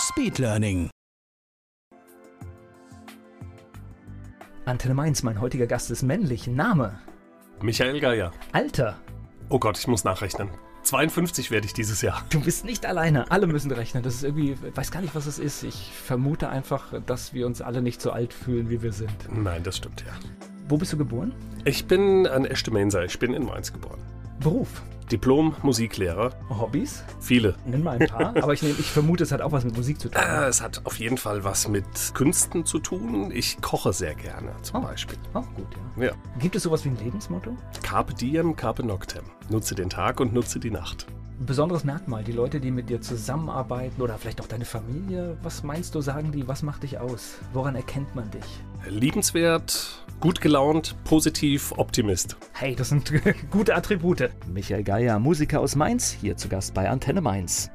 Speedlearning. Antenne Mainz, mein heutiger Gast ist männlich. Name? Michael Geier. Alter? Oh Gott, ich muss nachrechnen. 52 werde ich dieses Jahr. Du bist nicht alleine. Alle müssen rechnen. Das ist irgendwie, ich weiß gar nicht, was es ist. Ich vermute einfach, dass wir uns alle nicht so alt fühlen, wie wir sind. Nein, das stimmt ja. Wo bist du geboren? Ich bin ein echter Mensa. Ich bin in Mainz geboren. Beruf? Diplom-Musiklehrer. Hobbys? Viele. Nenn mal ein paar. Aber ich, nehm, ich vermute, es hat auch was mit Musik zu tun. Äh, es hat auf jeden Fall was mit Künsten zu tun. Ich koche sehr gerne zum Oh. Beispiel. Auch gut, ja. Ja. Gibt es sowas wie ein Lebensmotto? Carpe diem, carpe noctem. Nutze den Tag und nutze die Nacht. Besonderes Merkmal, die Leute, die mit dir zusammenarbeiten oder vielleicht auch deine Familie, was meinst du, sagen die, was macht dich aus? Woran erkennt man dich? Liebenswert, gut gelaunt, positiv, Optimist. Hey, das sind gute Attribute. Michael Geier, Musiker aus Mainz, hier zu Gast bei Antenne Mainz.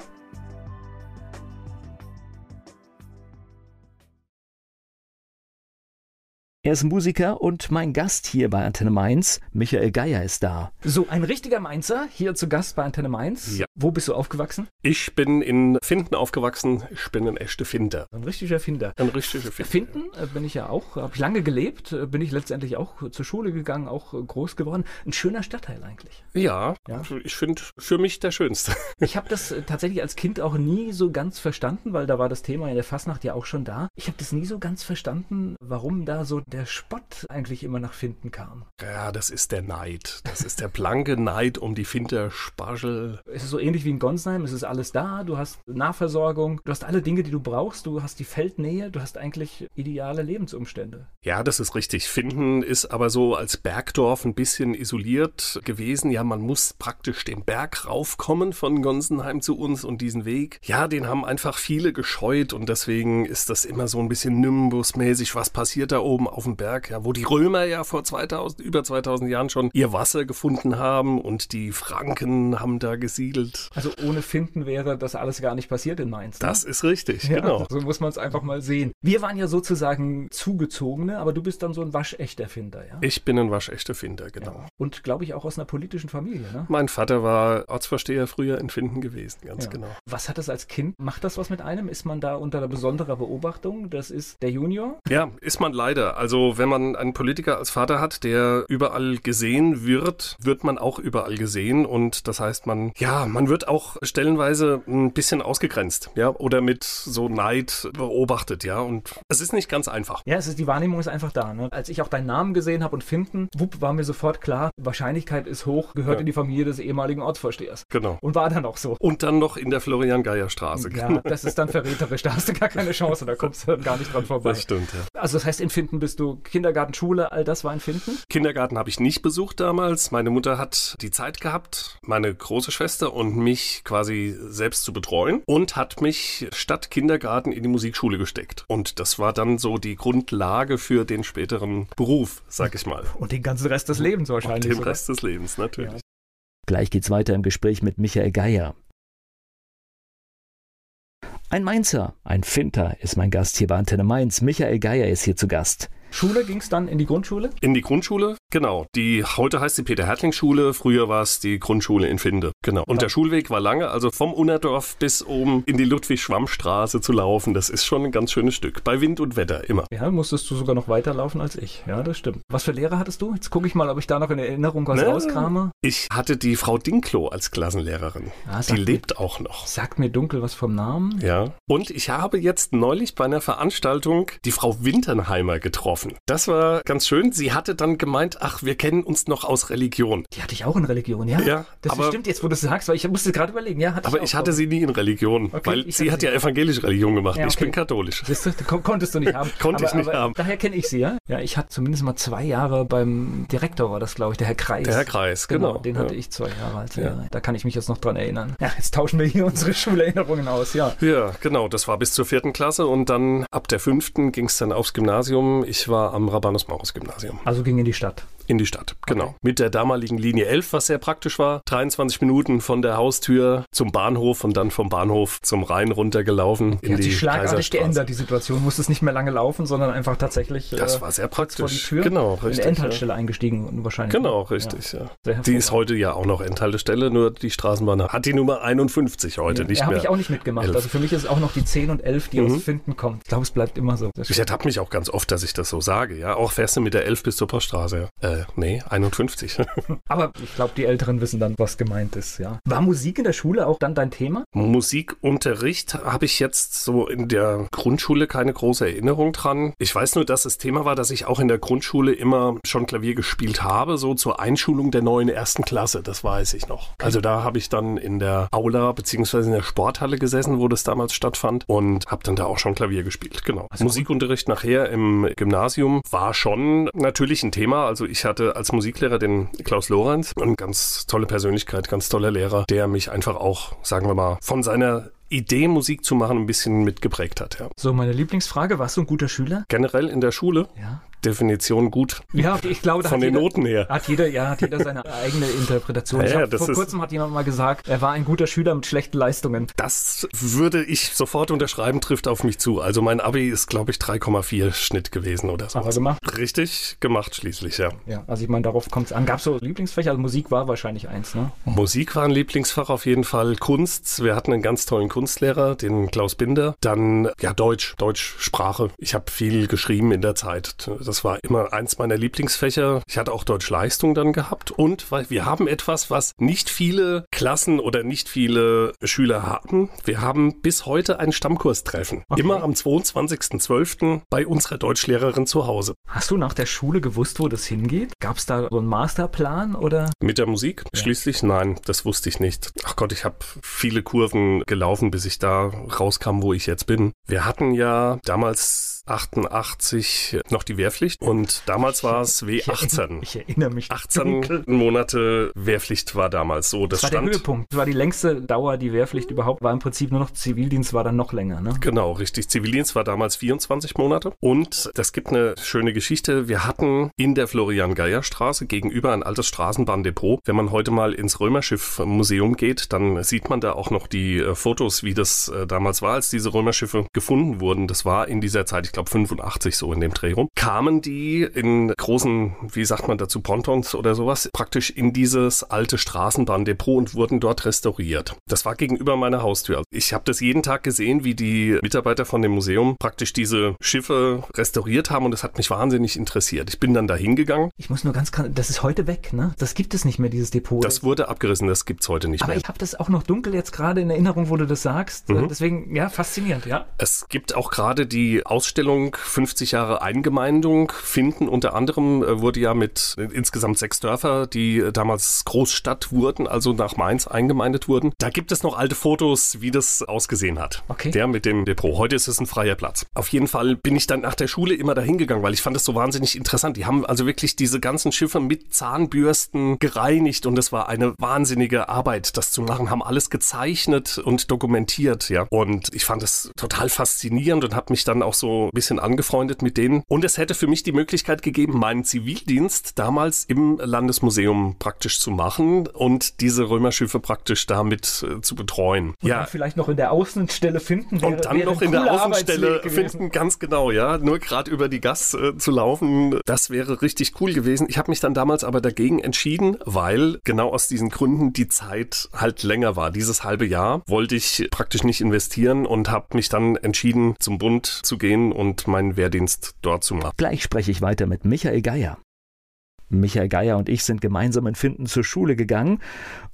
Er ist Musiker und mein Gast hier bei Antenne Mainz, Michael Geier, ist da. So, ein richtiger Mainzer, hier zu Gast bei Antenne Mainz. Ja. Wo bist du aufgewachsen? Ich bin in Finden aufgewachsen. Ich bin ein echter Finder. Ein richtiger Finder. Ein richtiger Finder. Finden äh, bin ich ja auch, habe ich lange gelebt, äh, bin ich letztendlich auch zur Schule gegangen, auch äh, groß geworden. Ein schöner Stadtteil eigentlich. Ja, Ja. ich finde für mich der schönste. Ich habe das tatsächlich als Kind auch nie so ganz verstanden, weil da war das Thema in der Fastnacht ja auch schon da. Ich habe das nie so ganz verstanden, warum da so der Spott eigentlich immer nach Finden kam. Ja, das ist der Neid. Das ist der blanke Neid um die Finder Spargel. Es ist so ähnlich wie in Gonsheim, es ist alles da, du hast Nahversorgung, du hast alle Dinge, die du brauchst, du hast die Feldnähe, du hast eigentlich ideale Lebensumstände. Ja, das ist richtig. Finden ist aber so als Bergdorf ein bisschen isoliert gewesen. Ja, man muss praktisch den Berg raufkommen von Gonsenheim zu uns und diesen Weg. Ja, den haben einfach viele gescheut und deswegen ist das immer so ein bisschen Nimbus-mäßig. Was passiert da oben auf dem Berg? Ja, wo die Römer ja vor 2000, über 2000 Jahren schon ihr Wasser gefunden haben und die Franken haben da gesiedelt. Also ohne Finden wäre das alles gar nicht passiert in Mainz. Ne? Das ist richtig, Ja, genau. So muss man es einfach mal sehen. Wir waren ja sozusagen Zugezogene, aber du bist dann so ein waschechter Finder, ja? Ich bin ein waschechter Finder, genau. Und glaube ich auch aus einer politischen Familie, ne? Mein Vater war Ortsvorsteher früher in Finden gewesen, ganz Ja. genau. Was hat das als Kind? Macht das was mit einem? Ist man da unter besonderer Beobachtung? Das ist der Junior? Ja, ist man leider. Also wenn man einen Politiker als Vater hat, der überall gesehen wird, wird man auch überall gesehen und das heißt, man ja, man wird auch stellenweise ein bisschen ausgegrenzt, ja, oder mit so Neid beobachtet, ja, und es ist nicht ganz einfach. Ja, es ist, die Wahrnehmung ist einfach da. Ne? Als ich auch deinen Namen gesehen habe und finden, wupp, war mir sofort klar, Wahrscheinlichkeit ist hoch, gehört Ja. in die Familie des ehemaligen Ortsvorstehers. Genau. Und war dann auch so. Und dann noch in der Florian-Geier-Straße. Ja, das ist dann verräterisch, da hast du gar keine Chance, da kommst du gar nicht dran vorbei. Das stimmt, ja. Also das heißt, in Finden bist du Kindergarten, Schule, all das war in Finden? Kindergarten habe ich nicht besucht damals. Meine Mutter hat die Zeit gehabt, meine große Schwester und mich quasi selbst zu betreuen und hat mich statt Kindergarten in die Musikschule gesteckt. Und das war dann so die Grundlage für den späteren Beruf, sag ich mal. Und den ganzen Rest des Lebens Und wahrscheinlich. den sogar. Rest des Lebens, natürlich. Ja. Gleich geht's weiter im Gespräch mit Michael Geier. Ein Mainzer, ein Finter ist mein Gast hier bei Antenne Mainz. Michael Geier ist hier zu Gast. Schule ging es dann in die Grundschule? In die Grundschule, genau. Die heute heißt die Peter-Hertling-Schule, früher war es die Grundschule in Finde. Genau. Und der Schulweg war lange, also vom Unnerdorf bis oben in die Ludwig-Schwamm-Straße zu laufen, das ist schon ein ganz schönes Stück. Bei Wind und Wetter immer. Ja, musstest du sogar noch weiterlaufen als ich. Ja, das stimmt. Was für Lehrer hattest du? Jetzt gucke ich mal, ob ich da noch in Erinnerung was Ne? rauskrame. Ich hatte die Frau Dinklo als Klassenlehrerin. Ah, Die mir- lebt auch noch. Sagt mir dunkel was vom Namen. Ja. Und ich habe jetzt neulich bei einer Veranstaltung die Frau Winternheimer getroffen. Dürfen. Das war ganz schön. Sie hatte dann gemeint, ach, wir kennen uns noch aus Religion. Die hatte ich auch in Religion, ja? Ja, Das aber- stimmt jetzt, wo du es sagst, weil ich musste gerade überlegen, ja, Aber ich, ich hatte sie nie in Religion, Okay, weil ich sie hat ja evangelische Religion gemacht. Ja, Ich okay. bin katholisch. Kon konntest du nicht haben. Konnte aber, ich nicht aber haben. Daher kenne ich sie, ja. Ja, ich hatte zumindest mal zwei Jahre beim Direktor, war das, glaube ich, der Herr Kreis. Der Herr Kreis, Genau, genau. den ja. hatte ich zwei Jahre als. Lehrer. Da kann ich mich jetzt noch dran erinnern. Ja, jetzt tauschen wir hier unsere Schulerinnerungen aus, ja. Ja, genau. Das war bis zur vierten Klasse und dann ab der fünften ging es dann aufs Gymnasium. Ich war am Rabanus-Maurus-Gymnasium Also ging in die Stadt. In die Stadt. Genau. Mit der damaligen Linie 11, was sehr praktisch war. 23 Minuten von der Haustür zum Bahnhof und dann vom Bahnhof zum Rhein runtergelaufen Die in hat die sich schlagartig geändert, die Situation. Musstest nicht mehr lange laufen, sondern einfach tatsächlich Das äh, war sehr kurz vor die praktisch. Tür. Genau, in der richtig. Endhaltestelle eingestiegen und wahrscheinlich. Genau, Ja. richtig, ja. Sehr Die ist heute ja auch noch Endhaltestelle, nur die Straßenbahn hat die Nummer 51 heute Ja, nicht ja, habe mehr. ich auch nicht mitgemacht. elf. Also für mich ist es auch noch die 10 und 11, die Mhm. aus Finden kommt. Ich glaube, es bleibt immer so. Ich ertappe mich auch ganz oft, dass ich das so sage, ja. Auch fährst du mit der 11 bis zur Poststraße. Äh, nee, 51. Aber ich glaube, die Älteren wissen dann, was gemeint ist, ja. War Musik in der Schule auch dann dein Thema? Musikunterricht habe ich jetzt so in der Grundschule keine große Erinnerung dran. Ich weiß nur, dass das Thema war, dass ich auch in der Grundschule immer schon Klavier gespielt habe, so zur Einschulung der neuen ersten Klasse, das weiß ich noch. Also da habe ich dann in der Aula beziehungsweise in der Sporthalle gesessen, wo das damals stattfand und habe dann da auch schon Klavier gespielt, genau. Also Musikunterricht nachher im Gymnasium war schon natürlich ein Thema. Also ich hatte als Musiklehrer den Klaus Lorenz, eine ganz tolle Persönlichkeit, ganz toller Lehrer, der mich einfach auch, sagen wir mal, von seiner Idee, Musik zu machen, ein bisschen mitgeprägt hat. Ja. So, meine Lieblingsfrage, warst du ein guter Schüler? Generell in der Schule, Ja. Definition gut, Ja, ich glaube, da von den jeder, Noten her. Hat jeder, ja, hat jeder seine eigene Interpretation. Ja, hab, vor kurzem hat jemand mal gesagt, er war ein guter Schüler mit schlechten Leistungen. Das würde ich sofort unterschreiben, trifft auf mich zu. Also mein Abi ist, glaube ich, 3,4 Schnitt gewesen oder so. Aber gemacht. Richtig gemacht schließlich, ja. Ja, also ich meine, darauf kommt es an. Gab es so Lieblingsfächer? Also Musik war wahrscheinlich eins, ne? Musik war ein Lieblingsfach auf jeden Fall. Kunst, wir hatten einen ganz tollen Kunstlehrer, den Klaus Binder. Dann, ja, Deutsch, Deutschsprache. Ich habe viel geschrieben in der Zeit. Das war immer eins meiner Lieblingsfächer. Ich hatte auch Deutschleistung dann gehabt. Und weil wir haben etwas, was nicht viele Klassen oder nicht viele Schüler hatten. Wir haben bis heute ein Stammkurstreffen. Okay. Immer am 22.12. bei unserer Deutschlehrerin zu Hause. Hast du nach der Schule gewusst, wo das hingeht? Gab es da so einen Masterplan oder? Mit der Musik? Ja. Schließlich nein, das wusste ich nicht. Ach Gott, ich habe viele Kurven gelaufen, bis ich da rauskam, wo ich jetzt bin. Wir hatten ja damals 88 noch die Wehrpflicht und damals war es Ich erinnere, W18. ich erinnere mich. 18 dunkel. Monate Wehrpflicht war damals so. Das Das war der stand. Höhepunkt. Das war die längste Dauer, die Wehrpflicht überhaupt war. Im Prinzip nur noch Zivildienst war dann noch länger, ne? Genau, richtig. Zivildienst war damals 24 Monate. Und das gibt eine schöne Geschichte. Wir hatten in der Florian-Geier-Straße gegenüber ein altes Straßenbahndepot. Wenn man heute mal ins Römerschiff-Museum geht, dann sieht man da auch noch die äh, Fotos, wie das äh, damals war, als diese Römerschiffe gefunden wurden. Das war in dieser Zeit, ich glaube 85 so in dem Dreh rum. Kamen die in großen, wie sagt man dazu, Pontons oder sowas, praktisch in dieses alte Straßenbahndepot und wurden dort restauriert. Das war gegenüber meiner Haustür. Ich habe das jeden Tag gesehen, wie die Mitarbeiter von dem Museum praktisch diese Schiffe restauriert haben und das hat mich wahnsinnig interessiert. Ich bin dann da hingegangen. Ich muss nur ganz, das ist heute weg, ne? Das gibt es nicht mehr, dieses Depot. Das wurde abgerissen, das gibt's heute nicht Aber mehr. ich habe das auch noch dunkel jetzt gerade in Erinnerung, wo du das sagst. Mhm. Deswegen, ja, faszinierend, ja. Es gibt auch gerade die Ausstellung 50 Jahre Eingemeindung finden. Unter anderem äh, wurde ja mit äh, insgesamt sechs Dörfer, die äh, damals Großstadt wurden, also nach Mainz eingemeindet wurden. Da gibt es noch alte Fotos, wie das ausgesehen hat. Okay. Der mit dem Depot. Heute ist es ein freier Platz. Auf jeden Fall bin ich dann nach der Schule immer dahin gegangen, weil ich fand das so wahnsinnig interessant. Die haben also wirklich diese ganzen Schiffe mit Zahnbürsten gereinigt und es war eine wahnsinnige Arbeit, das zu machen. Haben alles gezeichnet und dokumentiert, ja. Und ich fand es total faszinierend und habe mich dann auch so bisschen angefreundet mit denen. Und es hätte für mich die Möglichkeit gegeben, meinen Zivildienst damals im Landesmuseum praktisch zu machen und diese Römerschiffe praktisch damit äh, zu betreuen. Und dann vielleicht noch in der Außenstelle finden. Wäre, Und dann noch in der Außenstelle finden, ganz genau, ja. Nur gerade über die Gas äh, zu laufen, das wäre richtig cool gewesen. Ich habe mich dann damals aber dagegen entschieden, weil genau aus diesen Gründen die Zeit halt länger war. Dieses halbe Jahr wollte ich praktisch nicht investieren und habe mich dann entschieden, zum Bund zu gehen und meinen Wehrdienst dort zu machen. Gleich spreche ich weiter mit Michael Geier. Michael Geier und ich sind gemeinsam in Finden zur Schule gegangen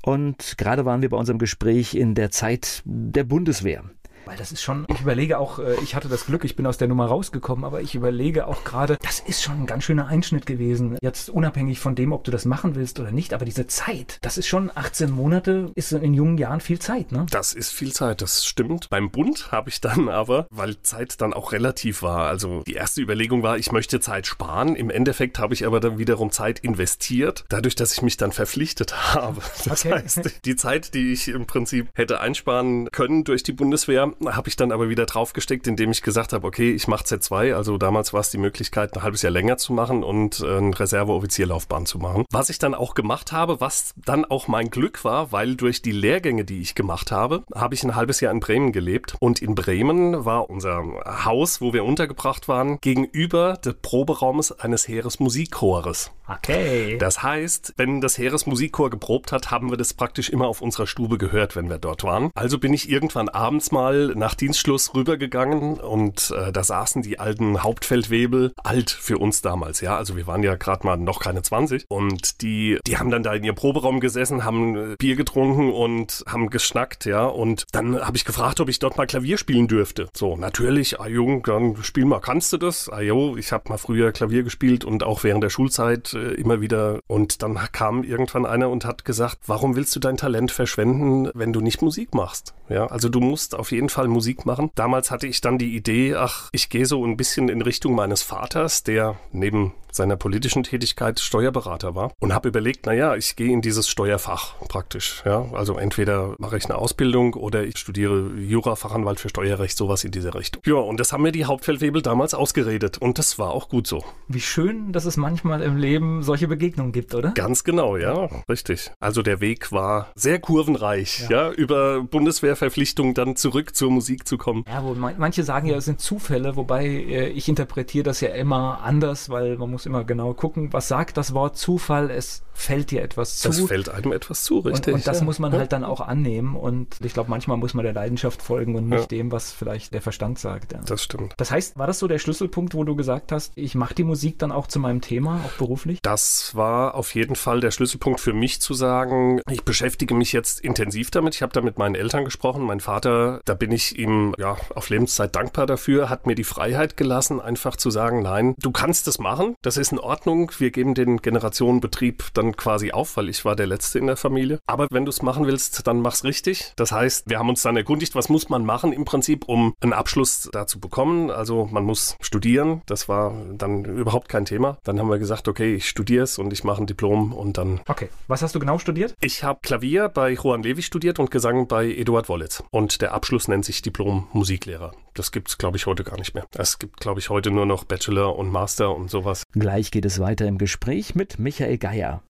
und gerade waren wir bei unserem Gespräch in der Zeit der Bundeswehr. Weil das ist schon, ich überlege auch, äh, ich hatte das Glück, ich bin aus der Nummer rausgekommen, aber ich überlege auch gerade, das ist schon ein ganz schöner Einschnitt gewesen. Jetzt unabhängig von dem, ob du das machen willst oder nicht, aber diese Zeit, das ist schon 18 Monate, ist in jungen Jahren viel Zeit, ne? Das ist viel Zeit, das stimmt. Beim Bund habe ich dann aber, weil Zeit dann auch relativ war, also die erste Überlegung war, ich möchte Zeit sparen. Im Endeffekt habe ich aber dann wiederum Zeit investiert, dadurch, dass ich mich dann verpflichtet habe. Das okay. heißt, die Zeit, die ich im Prinzip hätte einsparen können durch die Bundeswehr, habe ich dann aber wieder draufgesteckt, indem ich gesagt habe, okay, ich mache Z2. Also damals war es die Möglichkeit, ein halbes Jahr länger zu machen und eine Reserveoffizierlaufbahn zu machen. Was ich dann auch gemacht habe, was dann auch mein Glück war, weil durch die Lehrgänge, die ich gemacht habe, habe ich ein halbes Jahr in Bremen gelebt. Und in Bremen war unser Haus, wo wir untergebracht waren, gegenüber des Proberaumes eines Heeresmusikchores. Okay. Das heißt, wenn das Heeresmusikchor geprobt hat, haben wir das praktisch immer auf unserer Stube gehört, wenn wir dort waren. Also bin ich irgendwann abends mal nach Dienstschluss rübergegangen und äh, da saßen die alten Hauptfeldwebel, alt für uns damals, ja. Also wir waren ja gerade mal noch keine 20 und die, die haben dann da in ihrem Proberaum gesessen, haben äh, Bier getrunken und haben geschnackt, ja. Und dann habe ich gefragt, ob ich dort mal Klavier spielen dürfte. So, natürlich, ah Jung, dann spiel mal, kannst du das? Ah jo, ich habe mal früher Klavier gespielt und auch während der Schulzeit äh, immer wieder. Und dann kam irgendwann einer und hat gesagt, warum willst du dein Talent verschwenden, wenn du nicht Musik machst? Ja, also du musst auf jeden Fall Musik machen. Damals hatte ich dann die Idee, ach, ich gehe so ein bisschen in Richtung meines Vaters, der neben seiner politischen Tätigkeit Steuerberater war und habe überlegt, naja, ich gehe in dieses Steuerfach praktisch. Ja, also entweder mache ich eine Ausbildung oder ich studiere Jura, Fachanwalt für Steuerrecht, sowas in diese Richtung. Ja, und das haben mir die Hauptfeldwebel damals ausgeredet und das war auch gut so. Wie schön, dass es manchmal im Leben solche Begegnungen gibt, oder? Ganz genau, ja, richtig. Also der Weg war sehr kurvenreich, ja, ja über Bundeswehrverpflichtung dann zurück zur Musik zu kommen. Ja, wo manche sagen ja, es sind Zufälle, wobei äh, ich interpretiere das ja immer anders, weil man muss muss immer genau gucken, was sagt das Wort Zufall. Es fällt dir etwas zu. Es fällt einem etwas zu, richtig. Und, und das ja. muss man halt dann auch annehmen. Und ich glaube, manchmal muss man der Leidenschaft folgen und nicht ja. dem, was vielleicht der Verstand sagt. Ja. Das stimmt. Das heißt, war das so der Schlüsselpunkt, wo du gesagt hast, ich mache die Musik dann auch zu meinem Thema, auch beruflich? Das war auf jeden Fall der Schlüsselpunkt für mich zu sagen, ich beschäftige mich jetzt intensiv damit. Ich habe da mit meinen Eltern gesprochen. Mein Vater, da bin ich ihm ja auf Lebenszeit dankbar dafür, hat mir die Freiheit gelassen, einfach zu sagen, nein, du kannst es machen. Das ist in Ordnung. Wir geben den Generationenbetrieb dann quasi auf, weil ich war der Letzte in der Familie. Aber wenn du es machen willst, dann mach's richtig. Das heißt, wir haben uns dann erkundigt, was muss man machen im Prinzip, um einen Abschluss da zu bekommen. Also man muss studieren. Das war dann überhaupt kein Thema. Dann haben wir gesagt, okay, ich studiere es und ich mache ein Diplom und dann. Okay. Was hast du genau studiert? Ich habe Klavier bei Juan Levi studiert und Gesang bei Eduard Wollitz. Und der Abschluss nennt sich Diplom Musiklehrer. Das gibt es, glaube ich, heute gar nicht mehr. Es gibt, glaube ich, heute nur noch Bachelor und Master und sowas. Gleich geht es weiter im Gespräch mit Michael Geier.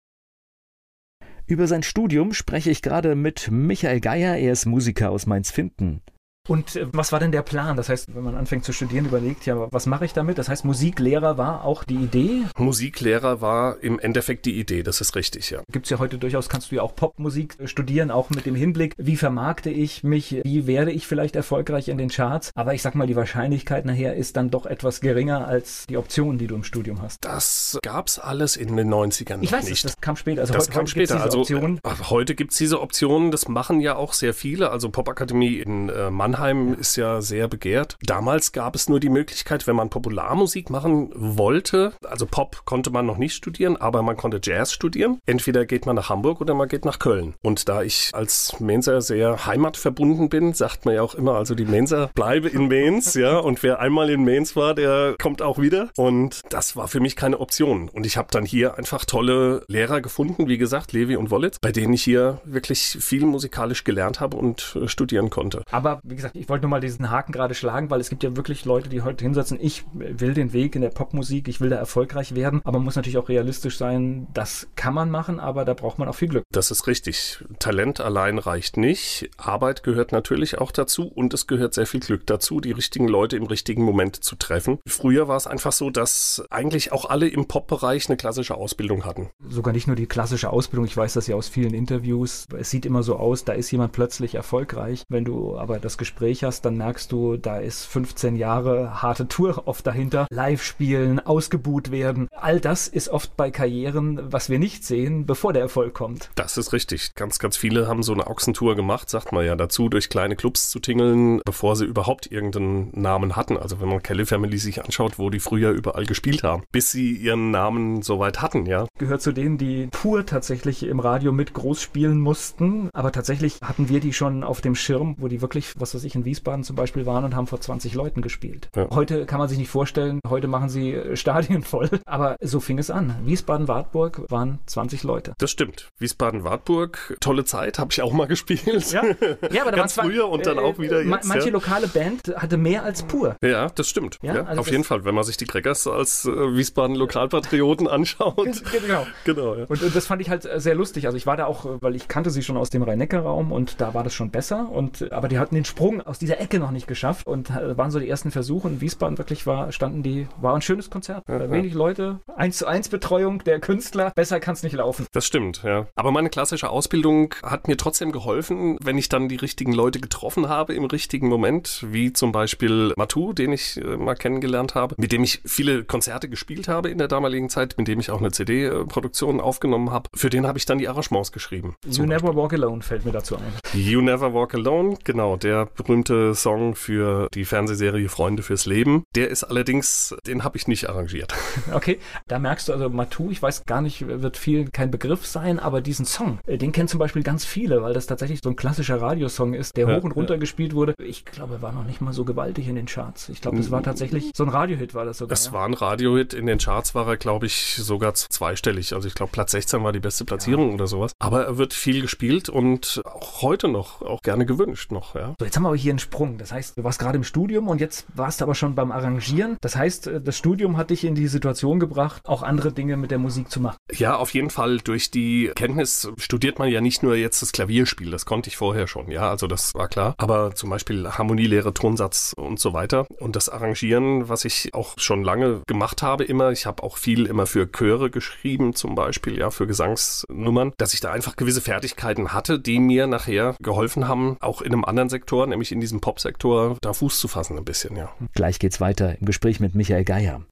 Über sein Studium spreche ich gerade mit Michael Geier, er ist Musiker aus Mainz-Finden. Und äh, was war denn der Plan? Das heißt, wenn man anfängt zu studieren, überlegt, ja, was mache ich damit? Das heißt, Musiklehrer war auch die Idee? Musiklehrer war im Endeffekt die Idee, das ist richtig, ja. Gibt es ja heute durchaus, kannst du ja auch Popmusik studieren, auch mit dem Hinblick, wie vermarkte ich mich, wie werde ich vielleicht erfolgreich in den Charts? Aber ich sag mal, die Wahrscheinlichkeit nachher ist dann doch etwas geringer als die Optionen, die du im Studium hast. Das gab es alles in den 90ern ich weiß nicht. das kam später. Also das heute, kam heute später. Also, Option. Äh, heute gibt es diese Optionen, das machen ja auch sehr viele. Also Popakademie in äh, Mannheim Mannheim ist ja sehr begehrt. Damals gab es nur die Möglichkeit, wenn man Popularmusik machen wollte, also Pop konnte man noch nicht studieren, aber man konnte Jazz studieren. Entweder geht man nach Hamburg oder man geht nach Köln. Und da ich als Menser sehr heimatverbunden bin, sagt man ja auch immer, also die Menser bleibe in Mainz, ja, und wer einmal in Mainz war, der kommt auch wieder. Und das war für mich keine Option. Und ich habe dann hier einfach tolle Lehrer gefunden, wie gesagt, Levi und Wollitz, bei denen ich hier wirklich viel musikalisch gelernt habe und äh, studieren konnte. Aber wie gesagt, ich wollte nur mal diesen Haken gerade schlagen, weil es gibt ja wirklich Leute, die heute hinsetzen, ich will den Weg in der Popmusik, ich will da erfolgreich werden, aber man muss natürlich auch realistisch sein, das kann man machen, aber da braucht man auch viel Glück. Das ist richtig. Talent allein reicht nicht. Arbeit gehört natürlich auch dazu und es gehört sehr viel Glück dazu, die richtigen Leute im richtigen Moment zu treffen. Früher war es einfach so, dass eigentlich auch alle im Pop-Bereich eine klassische Ausbildung hatten. Sogar nicht nur die klassische Ausbildung, ich weiß das ja aus vielen Interviews. Es sieht immer so aus, da ist jemand plötzlich erfolgreich. Wenn du aber das Gespräch hast, dann merkst du, da ist 15 Jahre harte Tour oft dahinter. Live spielen, ausgebuht werden. all das ist oft bei Karrieren, was wir nicht sehen, bevor der Erfolg kommt. Das ist richtig. Ganz, ganz viele haben so eine Ochsentour gemacht, sagt man ja dazu, durch kleine Clubs zu tingeln, bevor sie überhaupt irgendeinen Namen hatten. Also wenn man Kelly Family sich anschaut, wo die früher überall gespielt haben, bis sie ihren Namen soweit hatten, ja. Gehört zu denen, die pur tatsächlich im Radio mit groß spielen mussten. Aber tatsächlich hatten wir die schon auf dem Schirm, wo die wirklich, was weiß ich, in Wiesbaden zum Beispiel waren und haben vor 20 Leuten gespielt. Ja. Heute kann man sich nicht vorstellen, heute machen sie Stadien voll. Aber so fing es an. Wiesbaden-Wartburg waren 20 Leute. Das stimmt. Wiesbaden-Wartburg, tolle Zeit, habe ich auch mal gespielt. Ja, ja aber ganz früher und dann äh, auch wieder jetzt. Manche ja. lokale Band hatte mehr als pur. Ja, das stimmt. Ja, also auf jeden Fall, wenn man sich die Crackers als äh, Wiesbaden-Lokalpatrioten anschaut. genau. genau ja. und, und, das fand ich halt sehr lustig. Also ich war da auch, weil ich kannte sie schon aus dem Rhein-Neckar-Raum und da war das schon besser. Und, aber die hatten den Sprung aus dieser Ecke noch nicht geschafft und äh, waren so die ersten Versuche. In Wiesbaden wirklich war, standen die, war ein schönes Konzert. Ja, Wenig Leute, eins zu eins Betreuung der Künstler. Besser kann es nicht laufen. Das stimmt, ja. Aber meine klassische Ausbildung hat mir trotzdem geholfen, wenn ich dann die richtigen Leute getroffen habe im richtigen Moment, wie zum Beispiel Matu, den ich äh, mal kennengelernt habe, mit dem ich viele Konzerte gespielt habe in der damaligen Zeit, mit dem ich auch eine CD-Produktion aufgenommen habe. Für den habe ich dann die Arrangements geschrieben. You Never Walk Alone fällt mir dazu ein. You Never Walk Alone, genau, der berühmte Song für die Fernsehserie Freunde fürs Leben. Der ist allerdings, den habe ich nicht arrangiert. Okay, da merkst du also Matu, ich weiß gar nicht, wird viel kein Begriff sein, aber diesen Song, äh, den kennen zum Beispiel ganz viele, weil das tatsächlich so ein klassischer Radiosong ist, der ja, hoch und runter ja. gespielt wurde. Ich glaube, er war noch nicht mal so gewaltig in den Charts. Ich glaube, das war tatsächlich so ein Radiohit, war das sogar. Es ja. war ein Radiohit. In den Charts war er, glaube ich, sogar zweistellig. Also ich glaube, Platz 16 war die beste Platzierung oder sowas. Aber er wird viel gespielt und auch heute noch, auch gerne gewünscht noch. Ja. So, jetzt haben wir aber hier einen Sprung. Das heißt, du warst gerade im Studium und jetzt warst du aber schon beim Arrangieren. Das heißt, äh, das Studium hat dich in die Situation gebracht, auch andere Dinge mit der Musik zu machen. Ja, auf jeden Fall. Durch die Kenntnis studiert man ja nicht nur jetzt das Klavierspiel. Das konnte ich vorher schon. Ja, also das war klar. Aber zum Beispiel Harmonielehre, Tonsatz und so weiter. Und das Arrangieren, was ich auch schon lange gemacht habe immer. Ich habe auch viel immer für Chöre geschrieben, zum Beispiel, ja, für Gesangsnummern, dass ich da einfach gewisse Fertigkeiten hatte, die mir nachher geholfen haben, auch in einem anderen Sektor, nämlich in diesem Popsektor, da Fuß zu fassen ein bisschen, ja. Gleich geht's weiter im Gespräch mit Michael Geier.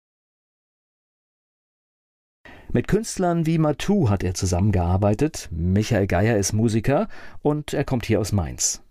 Mit Künstlern wie Matu hat er zusammengearbeitet. Michael Geier ist Musiker und er kommt hier aus Mainz.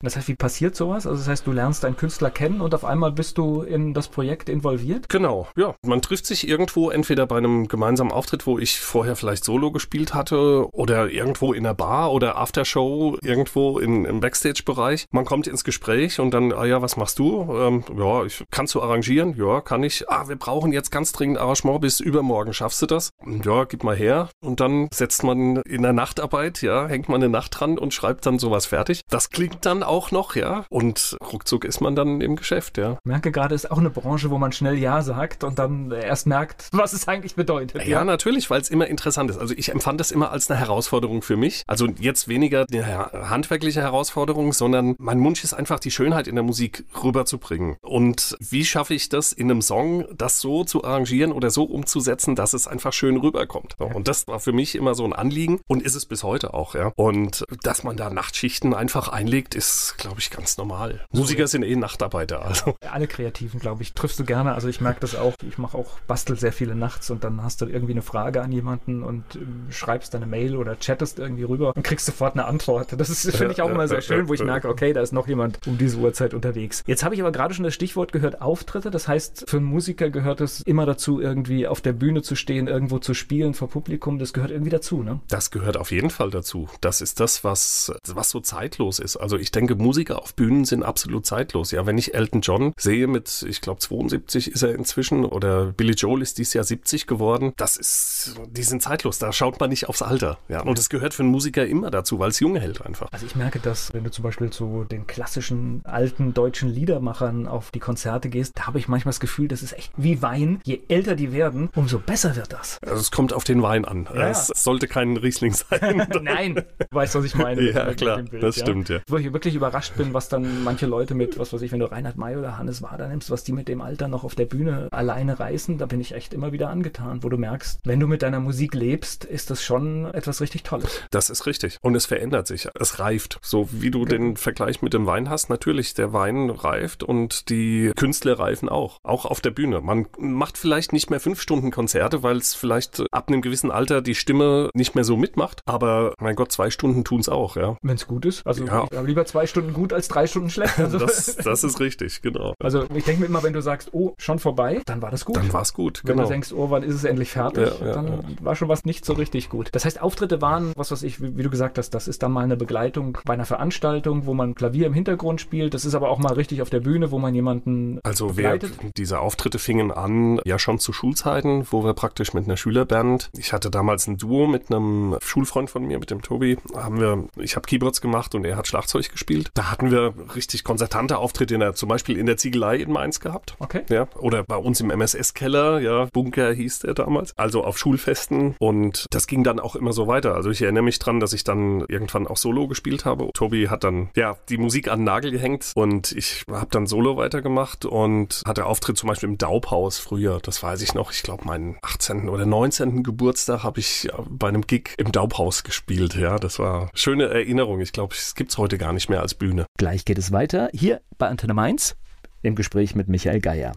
Das heißt, wie passiert sowas? Also das heißt, du lernst einen Künstler kennen und auf einmal bist du in das Projekt involviert? Genau, ja. Man trifft sich irgendwo, entweder bei einem gemeinsamen Auftritt, wo ich vorher vielleicht Solo gespielt hatte, oder irgendwo in der Bar oder Aftershow, irgendwo in, im Backstage-Bereich. Man kommt ins Gespräch und dann, ah ja, was machst du? Ähm, ja, ich, kannst du arrangieren? Ja, kann ich. Ah, wir brauchen jetzt ganz dringend Arrangement bis übermorgen. Schaffst du das? Ja, gib mal her. Und dann setzt man in der Nachtarbeit, ja, hängt man eine Nacht dran und schreibt dann sowas fertig. Das klingt dann auch noch, ja. Und ruckzuck ist man dann im Geschäft, ja. Ich merke gerade, ist auch eine Branche, wo man schnell Ja sagt und dann erst merkt, was es eigentlich bedeutet. Ja, ja. natürlich, weil es immer interessant ist. Also ich empfand das immer als eine Herausforderung für mich. Also jetzt weniger eine handwerkliche Herausforderung, sondern mein Wunsch ist einfach, die Schönheit in der Musik rüberzubringen. Und wie schaffe ich das in einem Song, das so zu arrangieren oder so umzusetzen, dass es einfach schön rüberkommt. Ja. Und das war für mich immer so ein Anliegen und ist es bis heute auch, ja. Und dass man da Nachtschichten einfach einlegt, ist glaube ich, ganz normal. Musiker sind eh Nachtarbeiter. Also. Alle Kreativen, glaube ich, triffst du gerne. Also ich merke das auch. Ich mache auch, bastel sehr viele nachts und dann hast du irgendwie eine Frage an jemanden und äh, schreibst deine Mail oder chattest irgendwie rüber und kriegst sofort eine Antwort. Das ist, finde ich auch immer sehr schön, wo ich merke, okay, da ist noch jemand um diese Uhrzeit unterwegs. Jetzt habe ich aber gerade schon das Stichwort gehört, Auftritte. Das heißt, für einen Musiker gehört es immer dazu, irgendwie auf der Bühne zu stehen, irgendwo zu spielen vor Publikum. Das gehört irgendwie dazu, ne? Das gehört auf jeden Fall dazu. Das ist das, was, was so zeitlos ist. Also ich denke, Musiker auf Bühnen sind absolut zeitlos. Ja, wenn ich Elton John sehe mit, ich glaube 72 ist er inzwischen oder Billy Joel ist dieses Jahr 70 geworden, das ist, die sind zeitlos. Da schaut man nicht aufs Alter. Ja, und das gehört für einen Musiker immer dazu, weil es jung hält einfach. Also ich merke das, wenn du zum Beispiel zu den klassischen alten deutschen Liedermachern auf die Konzerte gehst, da habe ich manchmal das Gefühl, das ist echt wie Wein. Je älter die werden, umso besser wird das. Also es kommt auf den Wein an. Ja. Es sollte kein Riesling sein. Nein, du weißt, was ich meine. ja, klar, Bild, das ja. stimmt, ja. Wo ich wirklich überrascht bin, was dann manche Leute mit, was weiß ich, wenn du Reinhard May oder Hannes Wader nimmst, was die mit dem Alter noch auf der Bühne alleine reißen, da bin ich echt immer wieder angetan, wo du merkst, wenn du mit deiner Musik lebst, ist das schon etwas richtig Tolles. Das ist richtig. Und es verändert sich. Es reift. So wie du den Vergleich mit dem Wein hast. Natürlich, der Wein reift und die Künstler reifen auch. Auch auf der Bühne. Man macht vielleicht nicht mehr fünf Stunden Konzerte, weil es vielleicht ab einem gewissen Alter die Stimme nicht mehr so mitmacht. Aber mein Gott, zwei Stunden tun es auch, ja. Wenn es gut ist. Also Ja. lieber zwei Stunden gut als drei Stunden schlecht. Also, Das, das ist richtig, genau. also ich denke mir immer, wenn du sagst, oh, schon vorbei, dann war das gut. Dann war es gut, Wenn genau. du denkst, oh, wann ist es endlich fertig, Ja, ja, dann ja. war schon was nicht so richtig gut. Das heißt, Auftritte waren, was weiß ich, wie, wie du gesagt hast, das ist dann mal eine Begleitung bei einer Veranstaltung, wo man Klavier im Hintergrund spielt. Das ist aber auch mal richtig auf der Bühne, wo man jemanden Also wir, begleitet. diese Auftritte fingen an, ja schon zu Schulzeiten, wo wir praktisch mit einer Schülerband, ich hatte damals ein Duo mit einem Schulfreund von mir, mit dem Tobi, haben wir, ich habe Keyboards gemacht und er hat Schlagzeug gespielt. Da hatten wir richtig konzertante Auftritte, in der, zum Beispiel in der Ziegelei in Mainz gehabt. Okay. Ja, oder bei uns im MSS-Keller, ja, Bunker hieß der damals, also auf Schulfesten und das ging dann auch immer so weiter. Also ich erinnere mich dran, dass ich dann irgendwann auch Solo gespielt habe. Tobi hat dann, ja, die Musik an den Nagel gehängt und ich habe dann Solo weitergemacht und hatte Auftritt zum Beispiel im Daubhaus früher, das weiß ich noch, ich glaube meinen 18. oder 19. Geburtstag habe ich äh, bei einem Gig im Daubhaus gespielt, ja, das war schöne Erinnerung. Ich glaube, es gibt's heute gar nicht mehr als Bühne. Gleich geht es weiter hier bei Antenne Mainz im Gespräch mit Michael Geier.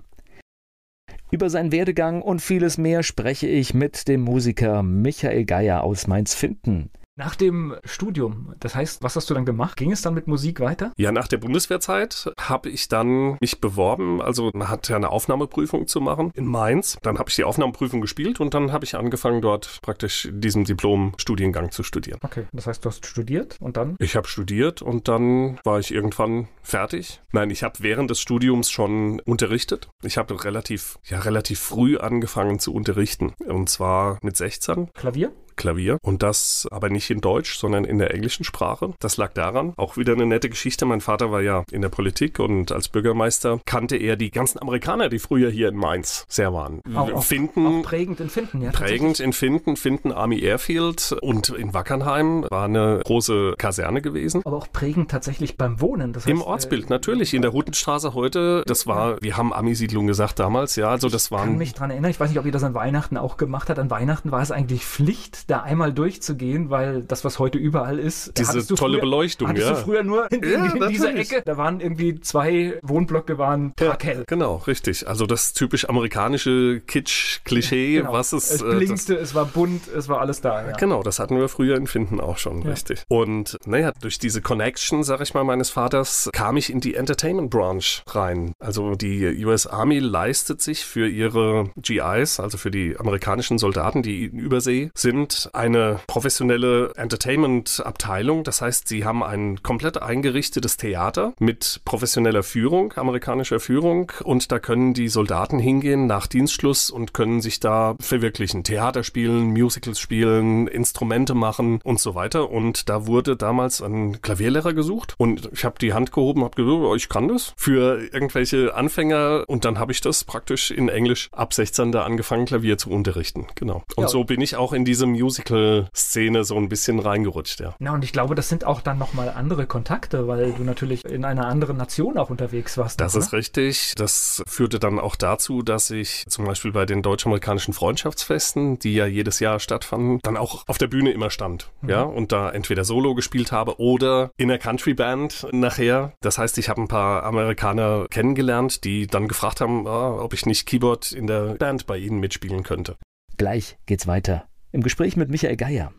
Über seinen Werdegang und vieles mehr spreche ich mit dem Musiker Michael Geier aus Mainz-Finden. Nach dem Studium, das heißt, was hast du dann gemacht? Ging es dann mit Musik weiter? Ja, nach der Bundeswehrzeit habe ich dann mich beworben. Also man hat ja eine Aufnahmeprüfung zu machen in Mainz. Dann habe ich die Aufnahmeprüfung gespielt und dann habe ich angefangen, dort praktisch diesen Diplom-Studiengang zu studieren. Okay, das heißt, du hast studiert und dann? Ich habe studiert und dann war ich irgendwann fertig. Nein, ich habe während des Studiums schon unterrichtet. Ich habe relativ, ja, relativ früh angefangen zu unterrichten. Und zwar mit 16. Klavier? Klavier und das aber nicht in Deutsch, sondern in der englischen Sprache. Das lag daran, auch wieder eine nette Geschichte. Mein Vater war ja in der Politik und als Bürgermeister kannte er die ganzen Amerikaner, die früher hier in Mainz sehr waren. Auch, auch, Finden, auch prägend in Finden, ja. Prägend in Finden, Finden Army Airfield und in Wackernheim war eine große Kaserne gewesen. Aber auch prägend tatsächlich beim Wohnen. Das heißt, Im Ortsbild, äh, natürlich. In der Hutenstraße heute, das war, wir haben Ami-Siedlung gesagt damals, ja, also das Ich kann waren. mich dran erinnern, ich weiß nicht, ob ihr das an Weihnachten auch gemacht habt. An Weihnachten war es eigentlich Pflicht, da einmal durchzugehen, weil das, was heute überall ist, Diese tolle früher, Beleuchtung, hattest ja. du früher nur in, Ja, in, in dieser. Ecke. Da waren irgendwie zwei Wohnblöcke waren taghell. Genau, richtig. Also das typisch amerikanische Kitsch-Klischee, Genau. was es. es äh, das- blinkte, es war bunt, es war alles da. Ja. Genau, das hatten wir früher in Finden auch schon, Ja. richtig. Und naja, durch diese Connection, sag ich mal, meines Vaters, kam ich in die Entertainment Branch rein. Also die US Army leistet sich für ihre GIs, also für die amerikanischen Soldaten, die in Übersee sind, eine professionelle Entertainment-Abteilung. Das heißt, sie haben ein komplett eingerichtetes Theater mit professioneller Führung, amerikanischer Führung. Und da können die Soldaten hingehen nach Dienstschluss und können sich da verwirklichen. Theater spielen, Musicals spielen, Instrumente machen und so weiter. Und da wurde damals ein Klavierlehrer gesucht. Und ich habe die Hand gehoben, habe gesagt, oh, ich kann das für irgendwelche Anfänger. Und dann habe ich das praktisch in Englisch ab 16 da angefangen, Klavier zu unterrichten. Genau. Und Ja. so bin ich auch in diese Musical-Szene so ein bisschen reingerutscht, ja. Na, und ich glaube, das sind auch dann nochmal andere Kontakte, weil du natürlich in einer anderen Nation auch unterwegs warst. Das noch, ist richtig. Das führte dann auch dazu, dass ich zum Beispiel bei den deutsch-amerikanischen Freundschaftsfesten, die ja jedes Jahr stattfanden, dann auch auf der Bühne immer stand. Ja, und da entweder Solo gespielt habe oder in der Country Band nachher. Das heißt, ich habe ein paar Amerikaner kennengelernt, die dann gefragt haben, ah, ob ich nicht Keyboard in der Band bei ihnen mitspielen könnte. Gleich geht's weiter im Gespräch mit Michael Geier.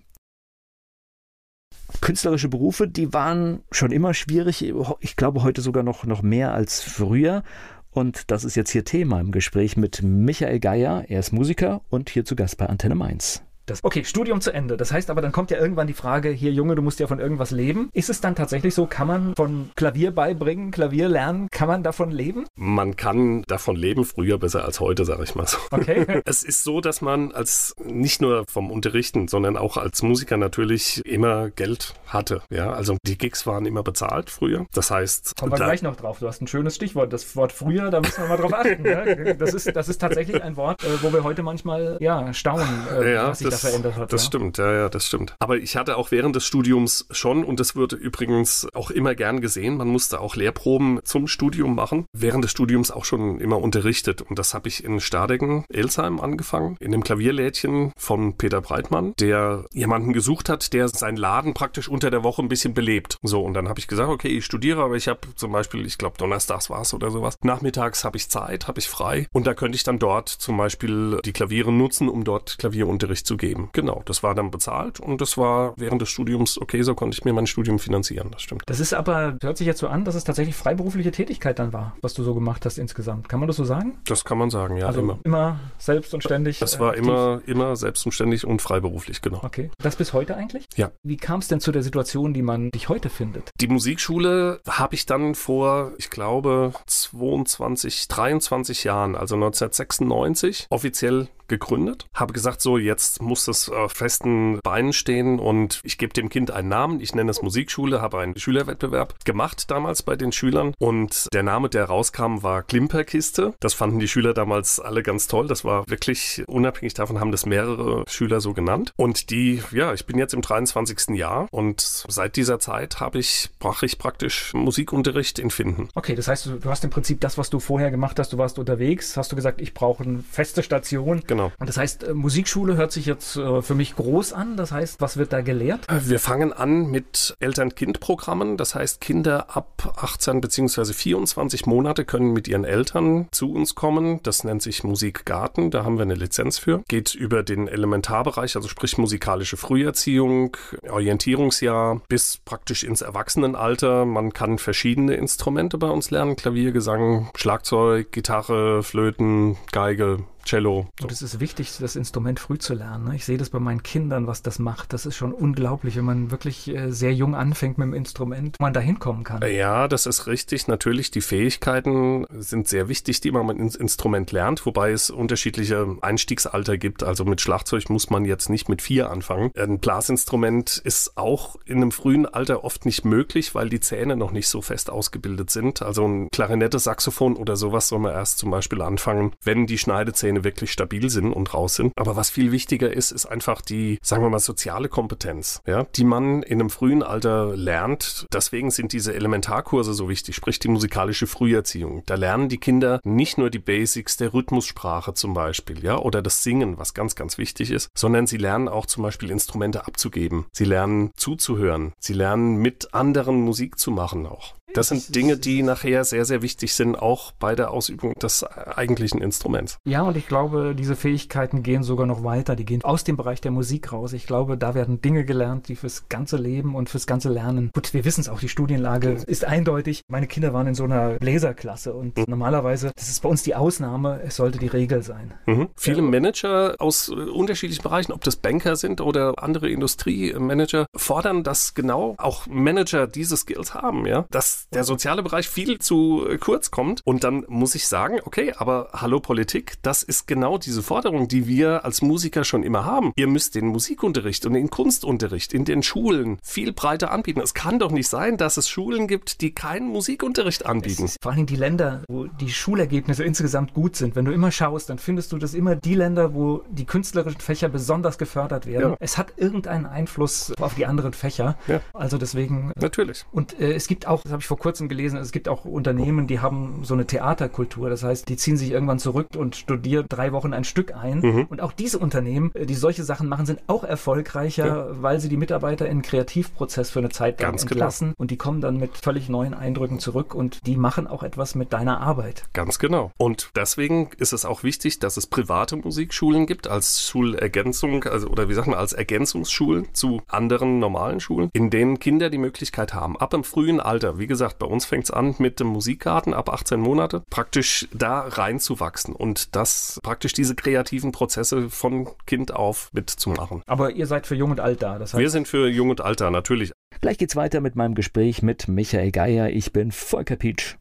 Künstlerische Berufe, die waren schon immer schwierig. Ich glaube heute sogar noch, noch mehr als früher. Und das ist jetzt hier Thema im Gespräch mit Michael Geier. Er ist Musiker und hier zu Gast bei Antenne Mainz. Das, okay, Studium zu Ende. Das heißt aber, dann kommt ja irgendwann die Frage, hier Junge, du musst ja von irgendwas leben. Ist es dann tatsächlich so, kann man von Klavier beibringen, Klavier lernen, kann man davon leben? Man kann davon leben, früher besser als heute, sage ich mal so. Okay. Es ist so, dass man als nicht nur vom Unterrichten, sondern auch als Musiker natürlich immer Geld hatte. Ja, also die Gigs waren immer bezahlt früher. Das heißt, Kommen wir da- gleich noch drauf. Du hast ein schönes Stichwort. Das Wort früher, da müssen wir mal drauf achten. Ne? Das, ist, das ist tatsächlich ein Wort, äh, wo wir heute manchmal ja, staunen, äh, Ja, was sich das, da verändert hat. Das ja. stimmt, ja, ja, das stimmt. Aber ich hatte auch während des Studiums schon, und das wird übrigens auch immer gern gesehen, man musste auch Lehrproben zum Studium machen. Während des Studiums auch schon immer unterrichtet. Und das habe ich in Stadegen, Elsheim angefangen, in dem Klavierlädchen von Peter Breitmann, der jemanden gesucht hat, der seinen Laden praktisch unter der Woche ein bisschen belebt. So, und dann habe ich gesagt, okay, ich studiere, aber ich habe zum Beispiel, ich glaube, donnerstags war es oder sowas. Nachmittags habe ich Zeit, habe ich frei. Und da könnte ich dann dort zum Beispiel die Klaviere nutzen, um dort Klavierunterricht zu geben. Genau, das war dann bezahlt und das war während des Studiums okay, so konnte ich mir mein Studium finanzieren, das stimmt. Das ist aber, hört sich jetzt so an, dass es tatsächlich freiberufliche Tätigkeit dann war, was du so gemacht hast insgesamt. Kann man das so sagen? Das kann man sagen, ja, also immer. Immer selbst und ständig. Das war aktiv. immer, immer selbst und ständig und freiberuflich, genau. Okay. Das bis heute eigentlich? Ja. Wie kam es denn zu der Situation, die man dich heute findet? Die Musikschule habe ich dann vor, ich glaube, 22, 23 Jahren, also 1996, offiziell gegründet, habe gesagt, so jetzt muss es auf festen Beinen stehen und ich gebe dem Kind einen Namen. Ich nenne es Musikschule, habe einen Schülerwettbewerb gemacht damals bei den Schülern und der Name, der rauskam, war Klimperkiste. Das fanden die Schüler damals alle ganz toll. Das war wirklich unabhängig davon, haben das mehrere Schüler so genannt. Und die, ja, ich bin jetzt im 23. Jahr und seit dieser Zeit habe ich, brach ich praktisch Musikunterricht in Finden. Okay, das heißt, du hast im Prinzip das, was du vorher gemacht hast, du warst unterwegs, hast du gesagt, ich brauche eine feste Station. Genau. Und das heißt, äh, Musikschule hört sich jetzt äh, für mich groß an. Das heißt, was wird da gelehrt? Äh, wir fangen an mit Eltern-Kind-Programmen. Das heißt, Kinder ab 18 bzw. 24 Monate können mit ihren Eltern zu uns kommen. Das nennt sich Musikgarten. Da haben wir eine Lizenz für. Geht über den Elementarbereich, also sprich musikalische Früherziehung, Orientierungsjahr bis praktisch ins Erwachsenenalter. Man kann verschiedene Instrumente bei uns lernen. Klavier, Gesang, Schlagzeug, Gitarre, Flöten, Geige, Cello. So. Und es ist wichtig, das Instrument früh zu lernen. Ne? Ich sehe das bei meinen Kindern, was das macht. Das ist schon unglaublich, wenn man wirklich äh, sehr jung anfängt mit dem Instrument, wo man da hinkommen kann. Ja, das ist richtig. Natürlich, die Fähigkeiten sind sehr wichtig, die man mit ins Instrument lernt, wobei es unterschiedliche Einstiegsalter gibt. Also mit Schlagzeug muss man jetzt nicht mit vier anfangen. Ein Blasinstrument ist auch in einem frühen Alter oft nicht möglich, weil die Zähne noch nicht so fest ausgebildet sind. Also ein Klarinette, Saxophon oder sowas soll man erst zum Beispiel anfangen, wenn die Schneidezähne Zähne wirklich stabil sind und raus sind. Aber was viel wichtiger ist, ist einfach die, sagen wir mal, soziale Kompetenz, ja, die man in einem frühen Alter lernt. Deswegen sind diese Elementarkurse so wichtig, sprich die musikalische Früherziehung. Da lernen die Kinder nicht nur die Basics der Rhythmussprache zum Beispiel, ja, oder das Singen, was ganz, ganz wichtig ist, sondern sie lernen auch zum Beispiel Instrumente abzugeben. Sie lernen zuzuhören. Sie lernen mit anderen Musik zu machen auch. Das sind Dinge, die nachher sehr, sehr wichtig sind, auch bei der Ausübung des eigentlichen Instruments. Ja, und ich glaube, diese Fähigkeiten gehen sogar noch weiter. Die gehen aus dem Bereich der Musik raus. Ich glaube, da werden Dinge gelernt, die fürs ganze Leben und fürs ganze Lernen. Gut, wir wissen es auch, die Studienlage ist eindeutig. Meine Kinder waren in so einer Bläserklasse und mhm. normalerweise, das ist bei uns die Ausnahme, es sollte die Regel sein. Mhm. Viele Manager aus äh, unterschiedlichen Bereichen, ob das Banker sind oder andere Industriemanager, fordern, dass genau auch Manager diese Skills haben, ja, dass der soziale Bereich viel zu äh, kurz kommt. Und dann muss ich sagen, okay, aber hallo Politik, das ist genau diese Forderung, die wir als Musiker schon immer haben. Ihr müsst den Musikunterricht und den Kunstunterricht in den Schulen viel breiter anbieten. Es kann doch nicht sein, dass es Schulen gibt, die keinen Musikunterricht anbieten. Vor allem die Länder, wo die Schulergebnisse insgesamt gut sind. Wenn du immer schaust, dann findest du das immer die Länder, wo die künstlerischen Fächer besonders gefördert werden. Ja. Es hat irgendeinen Einfluss auf die anderen Fächer. Ja. Also deswegen. Natürlich. Und äh, es gibt auch, das habe ich vor kurzem gelesen, es gibt auch Unternehmen, die haben so eine Theaterkultur. Das heißt, die ziehen sich irgendwann zurück und studieren drei Wochen ein Stück ein. Mhm. Und auch diese Unternehmen, äh, die solche Sachen machen, sind auch erfolgreicher, ja. weil sie die Mitarbeiter in einen Kreativprozess für eine Zeit Ganz genau. entlassen. Genau. Und die kommen dann mit völlig neuen Eindrücken zurück und die machen auch etwas mit deiner Arbeit. Ganz genau. Und deswegen ist es auch wichtig, dass es private Musikschulen gibt als Schulergänzung, also oder wie sagt man, als Ergänzungsschulen zu anderen normalen Schulen, in denen Kinder die Möglichkeit haben, ab im frühen Alter, wie gesagt, bei uns fängt es an mit dem Musikgarten ab 18 Monate, praktisch da reinzuwachsen und das praktisch diese kreativen Prozesse von Kind auf mitzumachen. Aber ihr seid für Jung und Alt da, das heißt. Wir sind für Jung und Alt da, natürlich. Gleich geht's weiter mit meinem Gespräch mit Michael Geier. Ich bin Volker Pietsch.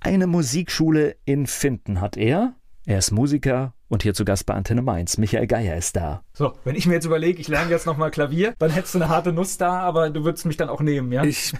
Eine Musikschule in Finden hat er. Er ist Musiker Und hier zu Gast bei Antenne Mainz. Michael Geier ist da. So, wenn ich mir jetzt überlege, ich lerne jetzt nochmal Klavier, dann hättest du eine harte Nuss da, aber du würdest mich dann auch nehmen, ja? Ich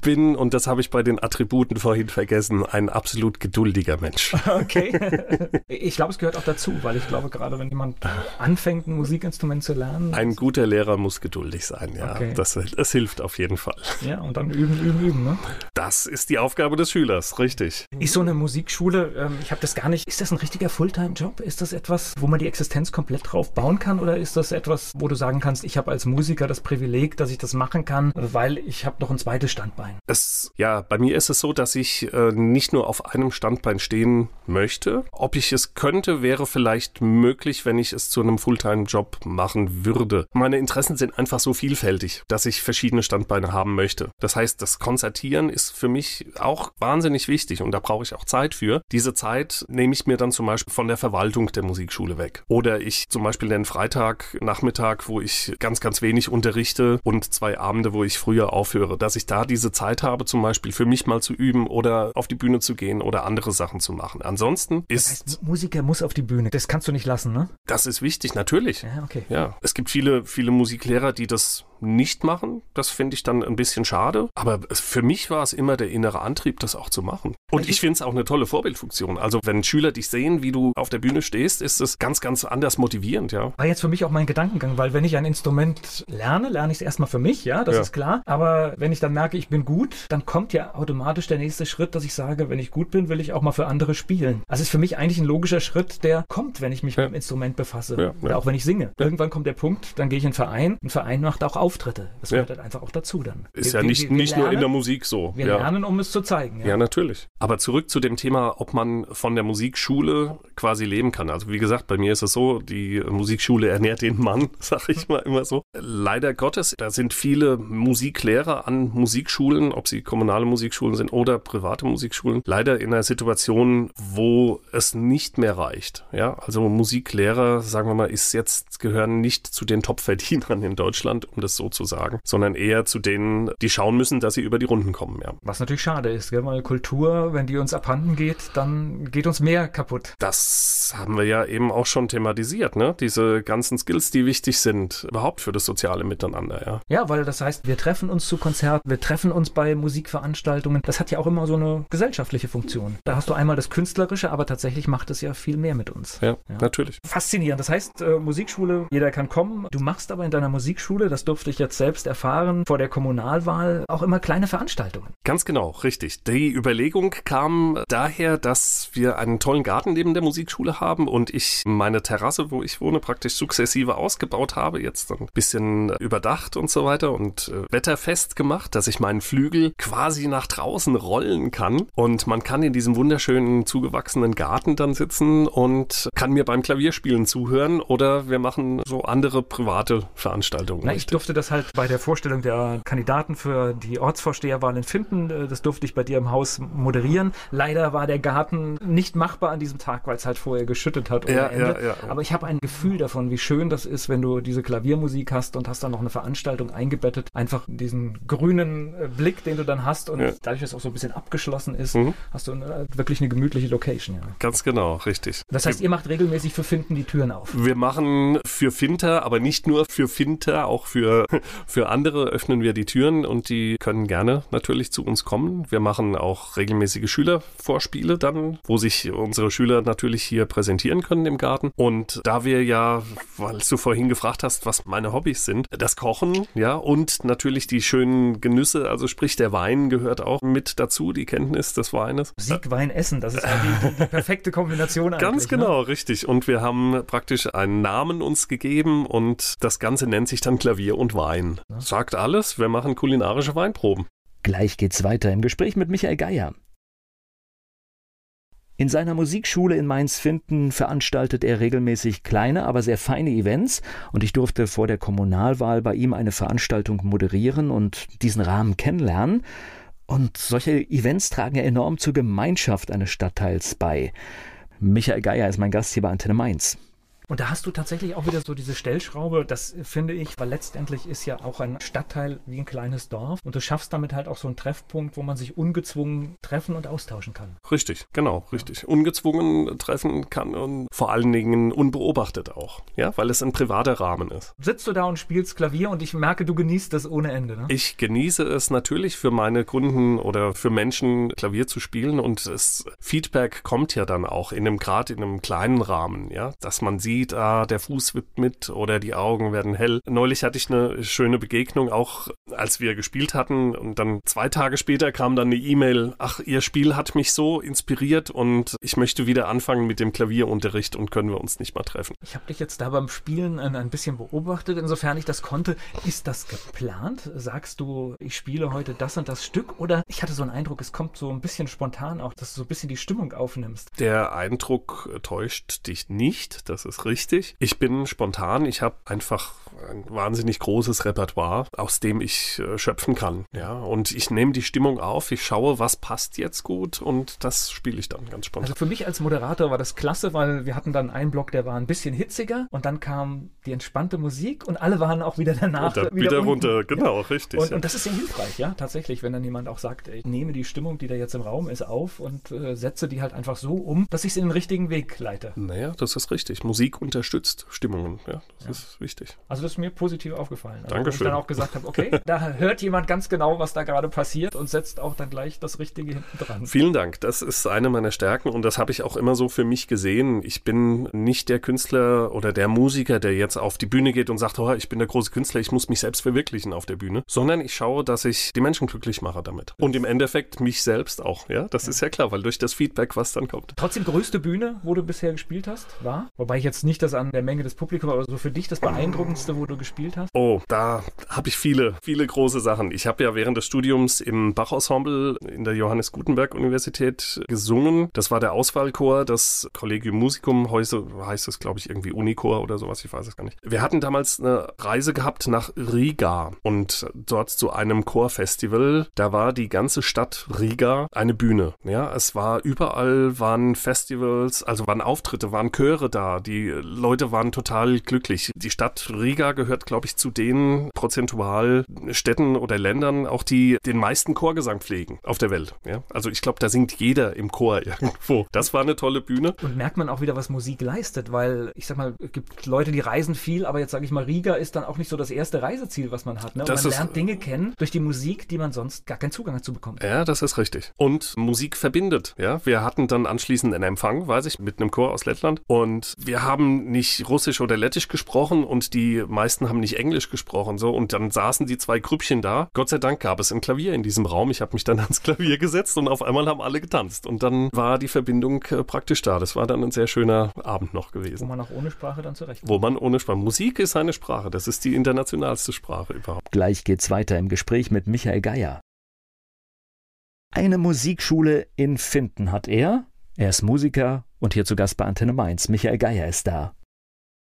bin, und das habe ich bei den Attributen vorhin vergessen, ein absolut geduldiger Mensch. Okay. Ich glaube, es gehört auch dazu, weil ich glaube, gerade wenn jemand anfängt, ein Musikinstrument zu lernen. Ein guter Lehrer muss geduldig sein, ja. Okay. Das, das hilft auf jeden Fall. Ja, und dann üben, üben, üben, ne? Das ist die Aufgabe des Schülers, richtig. Ist so eine Musikschule, ähm, ich habe das gar nicht, ist das ein richtiger Fulltime-Job? Ist das etwas, wo man die Existenz komplett drauf bauen kann oder ist das etwas, wo du sagen kannst, ich habe als Musiker das Privileg, dass ich das machen kann, weil ich habe noch ein zweites Standbein? Es, ja, bei mir ist es so, dass ich äh, nicht nur auf einem Standbein stehen möchte. Ob ich es könnte, wäre vielleicht möglich, wenn ich es zu einem Fulltime-Job machen würde. Meine Interessen sind einfach so vielfältig, dass ich verschiedene Standbeine haben möchte. Das heißt, das Konzertieren ist für mich auch wahnsinnig wichtig und da brauche ich auch Zeit für. Diese Zeit nehme ich mir dann zum Beispiel von der Verwaltung der Musikschule weg. Oder ich zum Beispiel den Freitag, Nachmittag, wo ich ganz, ganz wenig unterrichte und zwei Abende, wo ich früher aufhöre, dass ich da diese Zeit habe, zum Beispiel für mich mal zu üben oder auf die Bühne zu gehen oder andere Sachen zu machen. Ansonsten ist, Das heißt, Musiker muss auf die Bühne. Das kannst du nicht lassen, ne? das ist wichtig, natürlich. Ja, okay. Ja, es gibt viele, viele Musiklehrer, die das nicht machen. Das finde ich dann ein bisschen schade. Aber für mich war es immer der innere Antrieb, das auch zu machen. Und ich finde es auch eine tolle Vorbildfunktion. Also wenn Schüler dich sehen, wie du auf der Bühne stehst, ist es ganz, ganz anders motivierend, ja. War jetzt für mich auch mein Gedankengang, weil wenn ich ein Instrument lerne, lerne ich es erstmal für mich, ja, das Ja. ist klar. Aber wenn ich dann merke, ich bin gut, dann kommt ja automatisch der nächste Schritt, dass ich sage, wenn ich gut bin, will ich auch mal für andere spielen. Also ist für mich eigentlich ein logischer Schritt, der kommt, wenn ich mich Ja. mit dem Instrument befasse. Ja, auch wenn ich singe. Irgendwann kommt der Punkt, dann gehe ich in einen Verein. Ein Verein macht auch Auftritte. Das Ja. gehört halt einfach auch dazu dann. Ist Wir- ja wir- nicht, wir nicht nur in lernen- der Musik so. Wir ja. lernen, um es zu zeigen. Ja, natürlich. Aber zurück zu dem Thema, ob man von der Musikschule quasi leben kann. Also wie gesagt, bei mir ist es so, die Musikschule ernährt den Mann, sag ich mal immer so. Leider Gottes, da sind viele Musiklehrer an Musikschulen, ob sie kommunale Musikschulen sind oder private Musikschulen, leider in einer Situation, wo es nicht mehr reicht. Ja, also Musiklehrer, sagen wir mal, ist jetzt gehören nicht zu den Top-Verdienern in Deutschland, um das so zu sagen, sondern eher zu denen, die schauen müssen, dass sie über die Runden kommen. Ja. Was natürlich schade ist, gell? weil Kultur, wenn die uns abhanden geht, dann geht uns mehr kaputt. Das haben wir ja eben auch schon thematisiert, ne? Diese ganzen Skills, die wichtig sind, überhaupt für das soziale Miteinander, ja. Ja, weil das heißt, wir treffen uns zu Konzerten, wir treffen uns bei Musikveranstaltungen. Das hat ja auch immer so eine gesellschaftliche Funktion. Da hast du einmal das Künstlerische, aber tatsächlich macht es ja viel mehr mit uns. Ja, Ja. natürlich. Faszinierend. Das heißt, äh, Musikschule, jeder kann kommen. Du machst aber in deiner Musikschule, das durfte ich jetzt selbst erfahren, vor der Kommunalwahl auch immer kleine Veranstaltungen. Ganz genau, richtig. Die Überlegung kam daher, dass wir einen tollen Garten neben der Musikschule haben und ich meine Terrasse, wo ich wohne, praktisch sukzessive ausgebaut habe, jetzt ein bisschen überdacht und so weiter und äh, wetterfest gemacht, dass ich meinen Flügel quasi nach draußen rollen kann und man kann in diesem wunderschönen zugewachsenen Garten dann sitzen und kann mir beim Klavierspielen zuhören oder wir machen so andere private Veranstaltungen. Na, ich durfte das halt bei der Vorstellung der Kandidaten für die Ortsvorsteherwahl in Finden, äh, das durfte ich bei dir im Haus moderieren. Leider war der Garten nicht machbar an diesem Tag, weil es halt vorher geschüttet hat ohne Ja, Ende. ja, ja. Aber ich habe ein Gefühl davon, wie schön das ist, wenn du diese Klaviermusik hast und hast dann noch eine Veranstaltung eingebettet. Einfach diesen grünen äh, Blick, den du dann hast und dadurch, dass es auch so ein bisschen abgeschlossen ist, Mhm. hast du äh, wirklich eine gemütliche Location. Ganz genau, richtig. Das heißt, ihr macht regelmäßig für Finden die Türen auf. Wir machen für Finter, aber nicht nur für Finter, auch für, für andere öffnen wir die Türen und die können gerne natürlich zu uns kommen. Wir machen auch regelmäßige Schülervorspiele dann, wo sich unsere Schüler natürlich hier präsentieren können im Garten. Und da wir ja, weil du vorhin gefragt hast, was meine Hobbys sind, das Kochen, ja, und natürlich die schönen Genüsse, also sprich der Wein gehört auch mit dazu, die Kenntnis des Weines. Musik, Wein, Essen, das ist ja die, die, perfekte Kombination. Ganz Ne? genau, richtig. Und wir haben praktisch einen Namen uns gegeben und das Ganze nennt sich dann Klavier und Wein. Sagt alles, wir machen kulinarische Weinproben. Gleich geht's weiter im Gespräch mit Michael Geier. In seiner Musikschule in Mainz-Finden veranstaltet er regelmäßig kleine, aber sehr feine Events und ich durfte vor der Kommunalwahl bei ihm eine Veranstaltung moderieren und diesen Rahmen kennenlernen. Und solche Events tragen ja enorm zur Gemeinschaft eines Stadtteils bei. Michael Geier ist mein Gast hier bei Antenne Mainz. Und da hast du tatsächlich auch wieder so diese Stellschraube, das finde ich, weil letztendlich ist ja auch ein Stadtteil wie ein kleines Dorf und du schaffst damit halt auch so einen Treffpunkt, wo man sich ungezwungen treffen und austauschen kann. Richtig, genau, richtig. Ungezwungen treffen kann und vor allen Dingen unbeobachtet auch, ja, weil es ein privater Rahmen ist. Sitzt du da und spielst Klavier und ich merke, du genießt das ohne Ende, ne? Ich genieße es natürlich für meine Kunden oder für Menschen Klavier zu spielen und das Feedback kommt ja dann auch in einem gerade in einem kleinen Rahmen, ja, dass man sieht, ah, der Fuß wippt mit oder die Augen werden hell. Neulich hatte ich eine schöne Begegnung, auch als wir gespielt hatten und dann zwei Tage später kam dann eine E-Mail, ach, ihr Spiel hat mich so inspiriert und ich möchte wieder anfangen mit dem Klavierunterricht und können wir uns nicht mal treffen. Ich habe dich jetzt da beim Spielen ein, ein bisschen beobachtet, insofern ich das konnte. Ist das geplant? Sagst du, ich spiele heute das und das Stück oder ich hatte so einen Eindruck, es kommt so ein bisschen spontan auch, dass du so ein bisschen die Stimmung aufnimmst. Der Eindruck täuscht dich nicht, das ist richtig. Ich bin spontan, ich habe einfach ein wahnsinnig großes Repertoire, aus dem ich äh, schöpfen kann. Ja, und ich nehme die Stimmung auf, ich schaue, was passt jetzt gut und das spiele ich dann ganz spontan. Also für mich als Moderator war das klasse, weil wir hatten dann einen Block, der war ein bisschen hitziger und dann kam die entspannte Musik und alle waren auch wieder danach wieder, wieder runter. Genau, ja. richtig. Und, ja. und, das ist sehr hilfreich, ja, tatsächlich, wenn dann jemand auch sagt, ich nehme die Stimmung, die da jetzt im Raum ist, auf und äh, setze die halt einfach so um, dass ich sie in den richtigen Weg leite. Naja, das ist richtig. Musik unterstützt Stimmungen, ja, das ja. ist wichtig. Also das ist mir positiv aufgefallen. Also, Dankeschön. ich dann auch gesagt habe, okay, da hört jemand ganz genau, was da gerade passiert und setzt auch dann gleich das Richtige hinten dran. Vielen Dank. Das ist eine meiner Stärken und das habe ich auch immer so für mich gesehen. Ich bin nicht der Künstler oder der Musiker, der jetzt auf die Bühne geht und sagt, oh, ich bin der große Künstler, ich muss mich selbst verwirklichen auf der Bühne, sondern ich schaue, dass ich die Menschen glücklich mache damit. Und im Endeffekt mich selbst auch, ja. Das ja. ist ja klar, weil durch das Feedback, was dann kommt. Trotzdem größte Bühne, wo du bisher gespielt hast, war? Wobei ich jetzt nicht das an der Menge des Publikums, aber so für dich das beeindruckendste, wo du gespielt hast? Oh, da habe ich viele, viele große Sachen. Ich habe ja während des Studiums im Bach-Ensemble in der Johannes Gutenberg Universität gesungen. Das war der Auswahlchor, das Collegium Musicum, heute heißt es, glaube ich, irgendwie Unichor oder sowas, ich weiß es gar nicht. Wir hatten damals eine Reise gehabt nach Riga und dort zu einem Chorfestival. Da war die ganze Stadt Riga eine Bühne. Ja, es war überall waren Festivals, also waren Auftritte, waren Chöre da. Die Leute waren total glücklich. Die Stadt Riga gehört, glaube ich, zu den prozentual Städten oder Ländern, auch die den meisten Chorgesang pflegen auf der Welt. Ja, also ich glaube, da singt jeder im Chor irgendwo. Das war eine tolle Bühne. Und merkt man auch wieder, was Musik leistet, weil ich sag mal, es gibt Leute, die reisen viel, aber jetzt sage ich mal, Riga ist dann auch nicht so das erste Reiseziel, was man hat. Ne? man lernt Dinge kennen durch die Musik, die man sonst gar keinen Zugang dazu bekommt. Ja, das ist richtig. Und Musik verbindet. Ja, wir hatten dann anschließend einen Empfang, weiß ich, mit einem Chor aus Lettland und wir haben nicht Russisch oder Lettisch gesprochen und die meisten haben nicht Englisch gesprochen so und dann saßen die zwei Grüppchen da. Gott sei Dank gab es ein Klavier in diesem Raum. Ich habe mich dann ans Klavier gesetzt und auf einmal haben alle getanzt und dann war die Verbindung äh, praktisch da. Das war dann ein sehr schöner Abend noch gewesen. Wo man auch ohne Sprache dann zurecht. Wo man ohne Sprache. Musik ist eine Sprache. Das ist die internationalste Sprache überhaupt. Gleich geht's weiter im Gespräch mit Michael Geier. Eine Musikschule in Finden hat er. Er ist Musiker und hier zu Gast bei Antenne Mainz. Michael Geier ist da.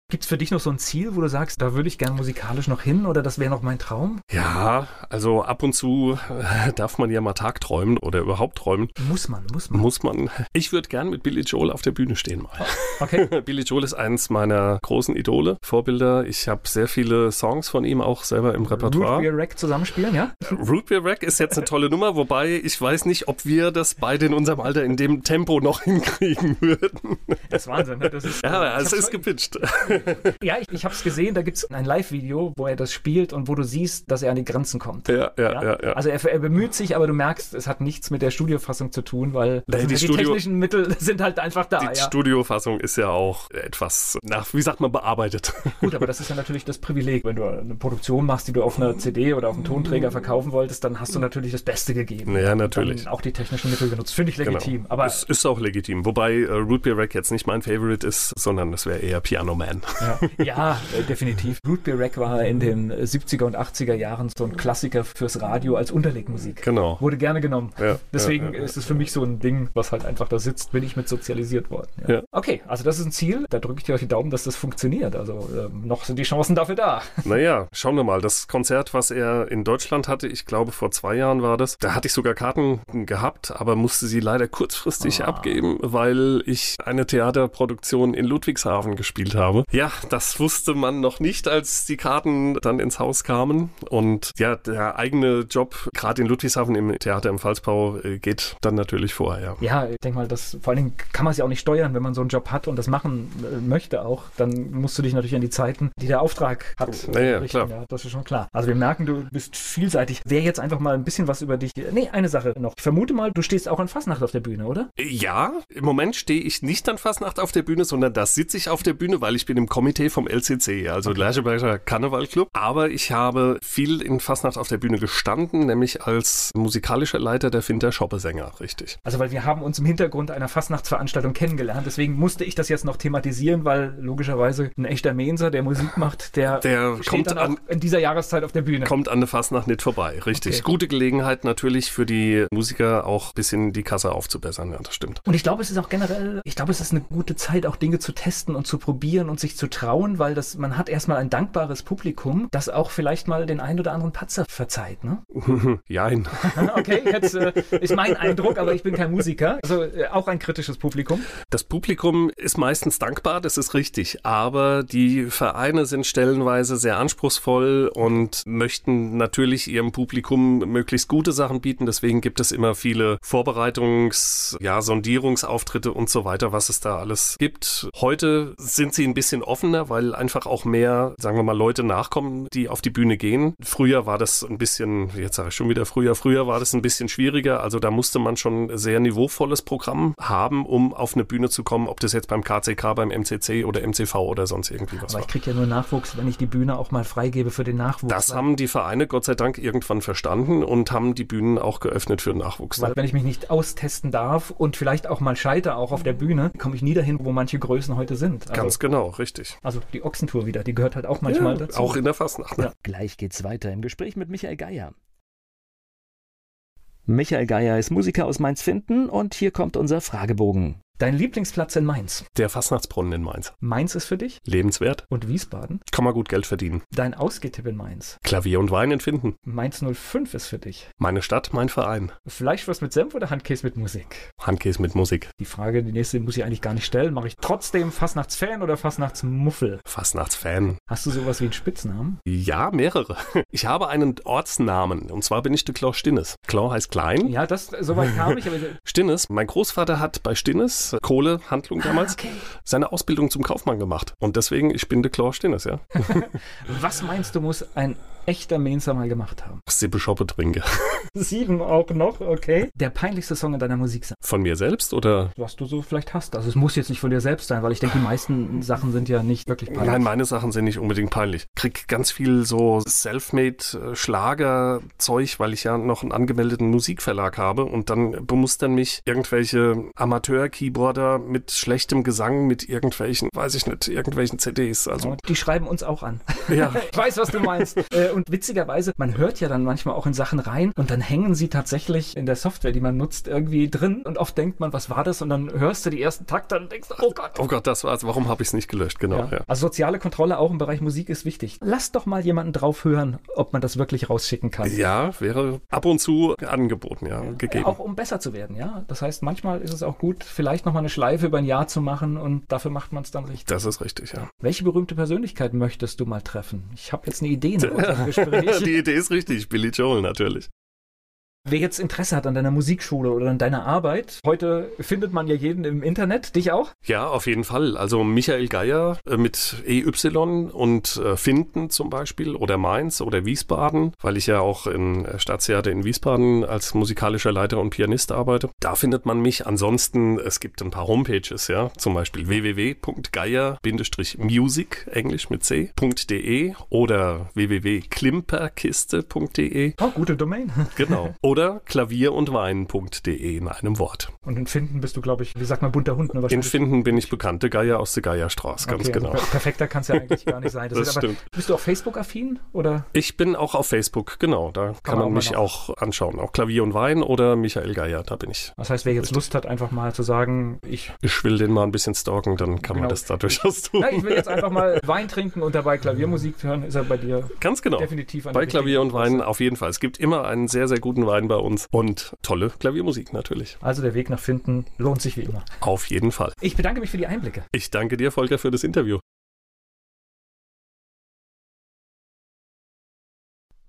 Gibt es für dich noch so ein Ziel, wo du sagst, da würde ich gern musikalisch noch hin oder das wäre noch mein Traum? Ja, also ab und zu äh, darf man ja mal tagträumen oder überhaupt träumen. Muss man, muss man. Muss man. Ich würde gern mit Billy Joel auf der Bühne stehen mal. Okay. Billy Joel ist eins meiner großen Idole, Vorbilder. Ich habe sehr viele Songs von ihm auch selber im Repertoire. Root Beer Rack zusammenspielen, ja? Root Beer Rack ist jetzt eine tolle Nummer, wobei ich weiß nicht, ob wir das beide in unserem Alter in dem Tempo noch hinkriegen würden. Das ist Wahnsinn, ne? Das ist, ja, es ist gepitcht ja, ich, ich habe es gesehen, da gibt es ein Live-Video, wo er das spielt und wo du siehst, dass er an die Grenzen kommt. Ja, ja, ja. ja, ja. Also er, er, bemüht sich, aber du merkst, es hat nichts mit der Studiofassung zu tun, weil nee, die, die Studio, technischen Mittel sind halt einfach da. Die ja. Studiofassung ist ja auch etwas, nach, wie sagt man, bearbeitet. Gut, aber das ist ja natürlich das Privileg. Wenn du eine Produktion machst, die du auf einer CD oder auf einem Tonträger verkaufen wolltest, dann hast du natürlich das Beste gegeben. Ja, natürlich. Und auch die technischen Mittel genutzt. Finde ich legitim. Genau. Aber es ist auch legitim. Wobei äh, Root Beer Rack jetzt nicht mein Favorite ist, sondern es wäre eher Piano Man. Ja, ja äh, definitiv. Root Beer Rack war in den 70er und 80er Jahren so ein Klassiker fürs Radio als Unterlegmusik. Genau. Wurde gerne genommen. Ja, Deswegen ja, ja, ist es für mich so ein Ding, was halt einfach da sitzt, bin ich mit sozialisiert worden. Ja. Okay, also das ist ein Ziel. Da drücke ich dir euch die Daumen, dass das funktioniert. Also ähm, noch sind die Chancen dafür da. Naja, schauen wir mal. Das Konzert, was er in Deutschland hatte, ich glaube vor zwei Jahren war das, da hatte ich sogar Karten gehabt, aber musste sie leider kurzfristig Ah. abgeben, weil ich eine Theaterproduktion in Ludwigshafen gespielt habe. Ja, das wusste man noch nicht, als die Karten dann ins Haus kamen. Und ja, der eigene Job, gerade in Ludwigshafen im Theater im Pfalzbau, äh, geht dann natürlich vorher. Ja, ich denke mal, das vor allen Dingen kann man es ja auch nicht steuern, wenn man so einen Job hat und das machen äh, möchte auch. Dann musst du dich natürlich an die Zeiten, die der Auftrag hat, Ja, ja, richten. klar. Ja, das ist schon klar. Also wir merken, du bist vielseitig. Wäre jetzt einfach mal ein bisschen was über dich. Nee, eine Sache noch. Ich vermute mal, du stehst auch an Fastnacht auf der Bühne, oder? Ja, im Moment stehe ich nicht an Fastnacht auf der Bühne, sondern da sitze ich auf der Bühne, weil ich bin im Komitee vom LCC, also Lercheberger Karnevalclub. Aber ich habe viel in Fastnacht auf der Bühne gestanden, nämlich als musikalischer Leiter der Finter Schoppesänger, richtig. Also weil wir haben uns im Hintergrund einer Fastnachtsveranstaltung kennengelernt. Deswegen musste ich das jetzt noch thematisieren, weil logischerweise ein echter Menser, der Musik macht, der, Der kommt dann auch an- in dieser Jahreszeit auf der Bühne. Kommt an der Fastnacht nicht vorbei, richtig. Okay. Gute Gelegenheit natürlich für die Musiker auch ein bisschen die Kasse aufzubessern, ja, das stimmt. Und ich glaube, es ist auch generell, ich glaube, es ist eine gute Zeit, auch Dinge zu testen und zu probieren und sich zu trauen, weil das, man hat erstmal ein dankbares Publikum, das auch vielleicht mal den ein oder anderen Patzer verzeiht, ne? Jein. Okay, jetzt äh, ist mein Eindruck, aber ich bin kein Musiker. Also äh, auch ein kritisches Publikum. Das Publikum ist meistens dankbar, das ist richtig, aber die Vereine sind stellenweise sehr anspruchsvoll und möchten natürlich ihrem Publikum möglichst gute Sachen bieten. Deswegen gibt es immer viele Vorbereitungs-, ja, Sondierungsauftritte und so weiter, was es da alles gibt. Heute sind sie ein bisschen offener, weil einfach auch mehr, sagen wir mal, Leute nachkommen, die auf die Bühne gehen. Früher war das ein bisschen, jetzt sage ich schon wieder früher, früher war das ein bisschen schwieriger. Also da musste man schon ein sehr niveauvolles Programm haben, um auf eine Bühne zu kommen, ob das jetzt beim KCK, beim MCC oder MCV oder sonst irgendwie was Aber war. ich kriege ja nur Nachwuchs, wenn ich die Bühne auch mal freigebe für den Nachwuchs. Das haben die Vereine Gott sei Dank irgendwann verstanden und haben die Bühnen auch geöffnet für den Nachwuchs. Weil wenn ich mich nicht austesten darf und vielleicht auch mal scheitere, auch auf der Bühne, komme ich nie dahin, wo manche Größen heute sind. Also, Ganz genau, richtig. Also die Ochsentour wieder, die gehört halt auch manchmal Ja, dazu. Auch in der Fastnacht. Ja. Gleich geht's weiter im Gespräch mit Michael Geier. Michael Geier ist Musiker aus Mainz-Finden und hier kommt unser Fragebogen. Dein Lieblingsplatz in Mainz. Der Fastnachtsbrunnen in Mainz. Mainz ist für dich Lebenswert. und Wiesbaden. Kann man gut Geld verdienen. Dein Ausgehtipp in Mainz. Klavier und Wein empfinden. Mainz 05 ist für dich. Meine Stadt, mein Verein. Fleischwurst mit Senf oder Handkäse mit Musik? Handkäse mit Musik. Die Frage, die nächste muss ich eigentlich gar nicht stellen. Mache ich trotzdem Fastnachtsfan oder Fastnachtsmuffel? Fastnachtsfan. Hast du sowas wie einen Spitznamen? Ja, mehrere. Ich habe einen Ortsnamen und zwar bin ich de Klau Stinnes. Klau heißt klein. Ja, das, soweit kam ich, aber Stinnes, mein Großvater hat bei Stinnes, Kohlehandlung damals, okay. seine Ausbildung zum Kaufmann gemacht. Und deswegen, ich bin de Klau Stinnes, ja. Was meinst du, muss ein echter Mainzer mal gemacht haben? Sippe Schoppe trinke. Sieben auch noch, okay. Der peinlichste Song in deiner Musik sein, Von mir selbst oder? was du so vielleicht hast. Also es muss jetzt nicht von dir selbst sein, weil ich denke, die meisten Sachen sind ja nicht wirklich peinlich. Nein, meine Sachen sind nicht unbedingt peinlich. Krieg ganz viel so Selfmade-Schlager-Zeug, weil ich ja noch einen angemeldeten Musikverlag habe und dann bemustern mich irgendwelche Amateur-Keyboarder mit schlechtem Gesang, mit irgendwelchen, weiß ich nicht, irgendwelchen CDs. Also, Die schreiben uns auch an. ja. Ich weiß, was du meinst. Äh, und witzigerweise, man hört ja dann manchmal auch in Sachen rein und dann hängen sie tatsächlich in der Software, die man nutzt, irgendwie drin. Und oft denkt man, was war das? Und dann hörst du die ersten Takte und denkst, oh Gott. Oh Gott, das war's. Warum habe ich es nicht gelöscht? Genau, ja. Ja. Also soziale Kontrolle auch im Bereich Musik ist wichtig. Lass doch mal jemanden drauf hören, ob man das wirklich rausschicken kann. Ja, wäre ab und zu angeboten, ja, gegeben. Auch um besser zu werden, ja. Das heißt, manchmal ist es auch gut, vielleicht nochmal eine Schleife über ein Jahr zu machen und dafür macht man es dann richtig. Das ist richtig, ja. Welche berühmte Persönlichkeit möchtest du mal treffen? Ich habe jetzt eine Idee unserem Gespräch. Die Idee ist richtig. Billy Joel natürlich. Wer jetzt Interesse hat an deiner Musikschule oder an deiner Arbeit, heute findet man ja jeden im Internet, dich auch? Ja, auf jeden Fall. Also Michael Geier äh, mit EY und äh, Finden zum Beispiel oder Mainz oder Wiesbaden, weil ich ja auch in äh, Staatstheater in Wiesbaden als musikalischer Leiter und Pianist arbeite. Da findet man mich. Ansonsten, es gibt ein paar Homepages, ja, zum Beispiel www.geier-music, englisch mit c.de oder www.klimperkiste.de, Oh, gute Domain. genau. Oder klavier und wein.de in einem Wort. Und in Finden bist du, glaube ich, wie sagt man, bunter Hund. Ne? In. Finden bin ich bekannte Geier aus der Geierstraße, ganz Okay, also genau. per- perfekter kann es ja eigentlich gar nicht sein. Das ist aber, stimmt. Bist du auch Facebook-affin? Oder? Ich bin auch auf Facebook, genau. Da kann, man auch man mich noch- auch anschauen. Auch Klavier und Wein oder Michael Geier, da bin ich. Das heißt, wer jetzt. Lust hat, einfach mal zu sagen, ich, Ich will den mal ein bisschen stalken, dann kann Genau. man das da durchaus tun. na, ich will jetzt einfach mal Wein trinken und dabei Klaviermusik hören, ist er bei dir Ganz genau. definitiv an Bei Klavier und Wein auf jeden Fall. Es gibt immer einen sehr, sehr guten Wein Online bei uns und tolle Klaviermusik natürlich. Also der Weg nach Finden lohnt sich wie immer. Auf jeden Fall. Ich bedanke mich für die Einblicke. Ich danke dir, Volker, für das Interview.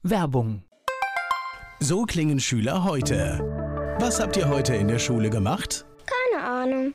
Werbung. So klingen Schüler heute. Was habt ihr heute in der Schule gemacht? Keine Ahnung.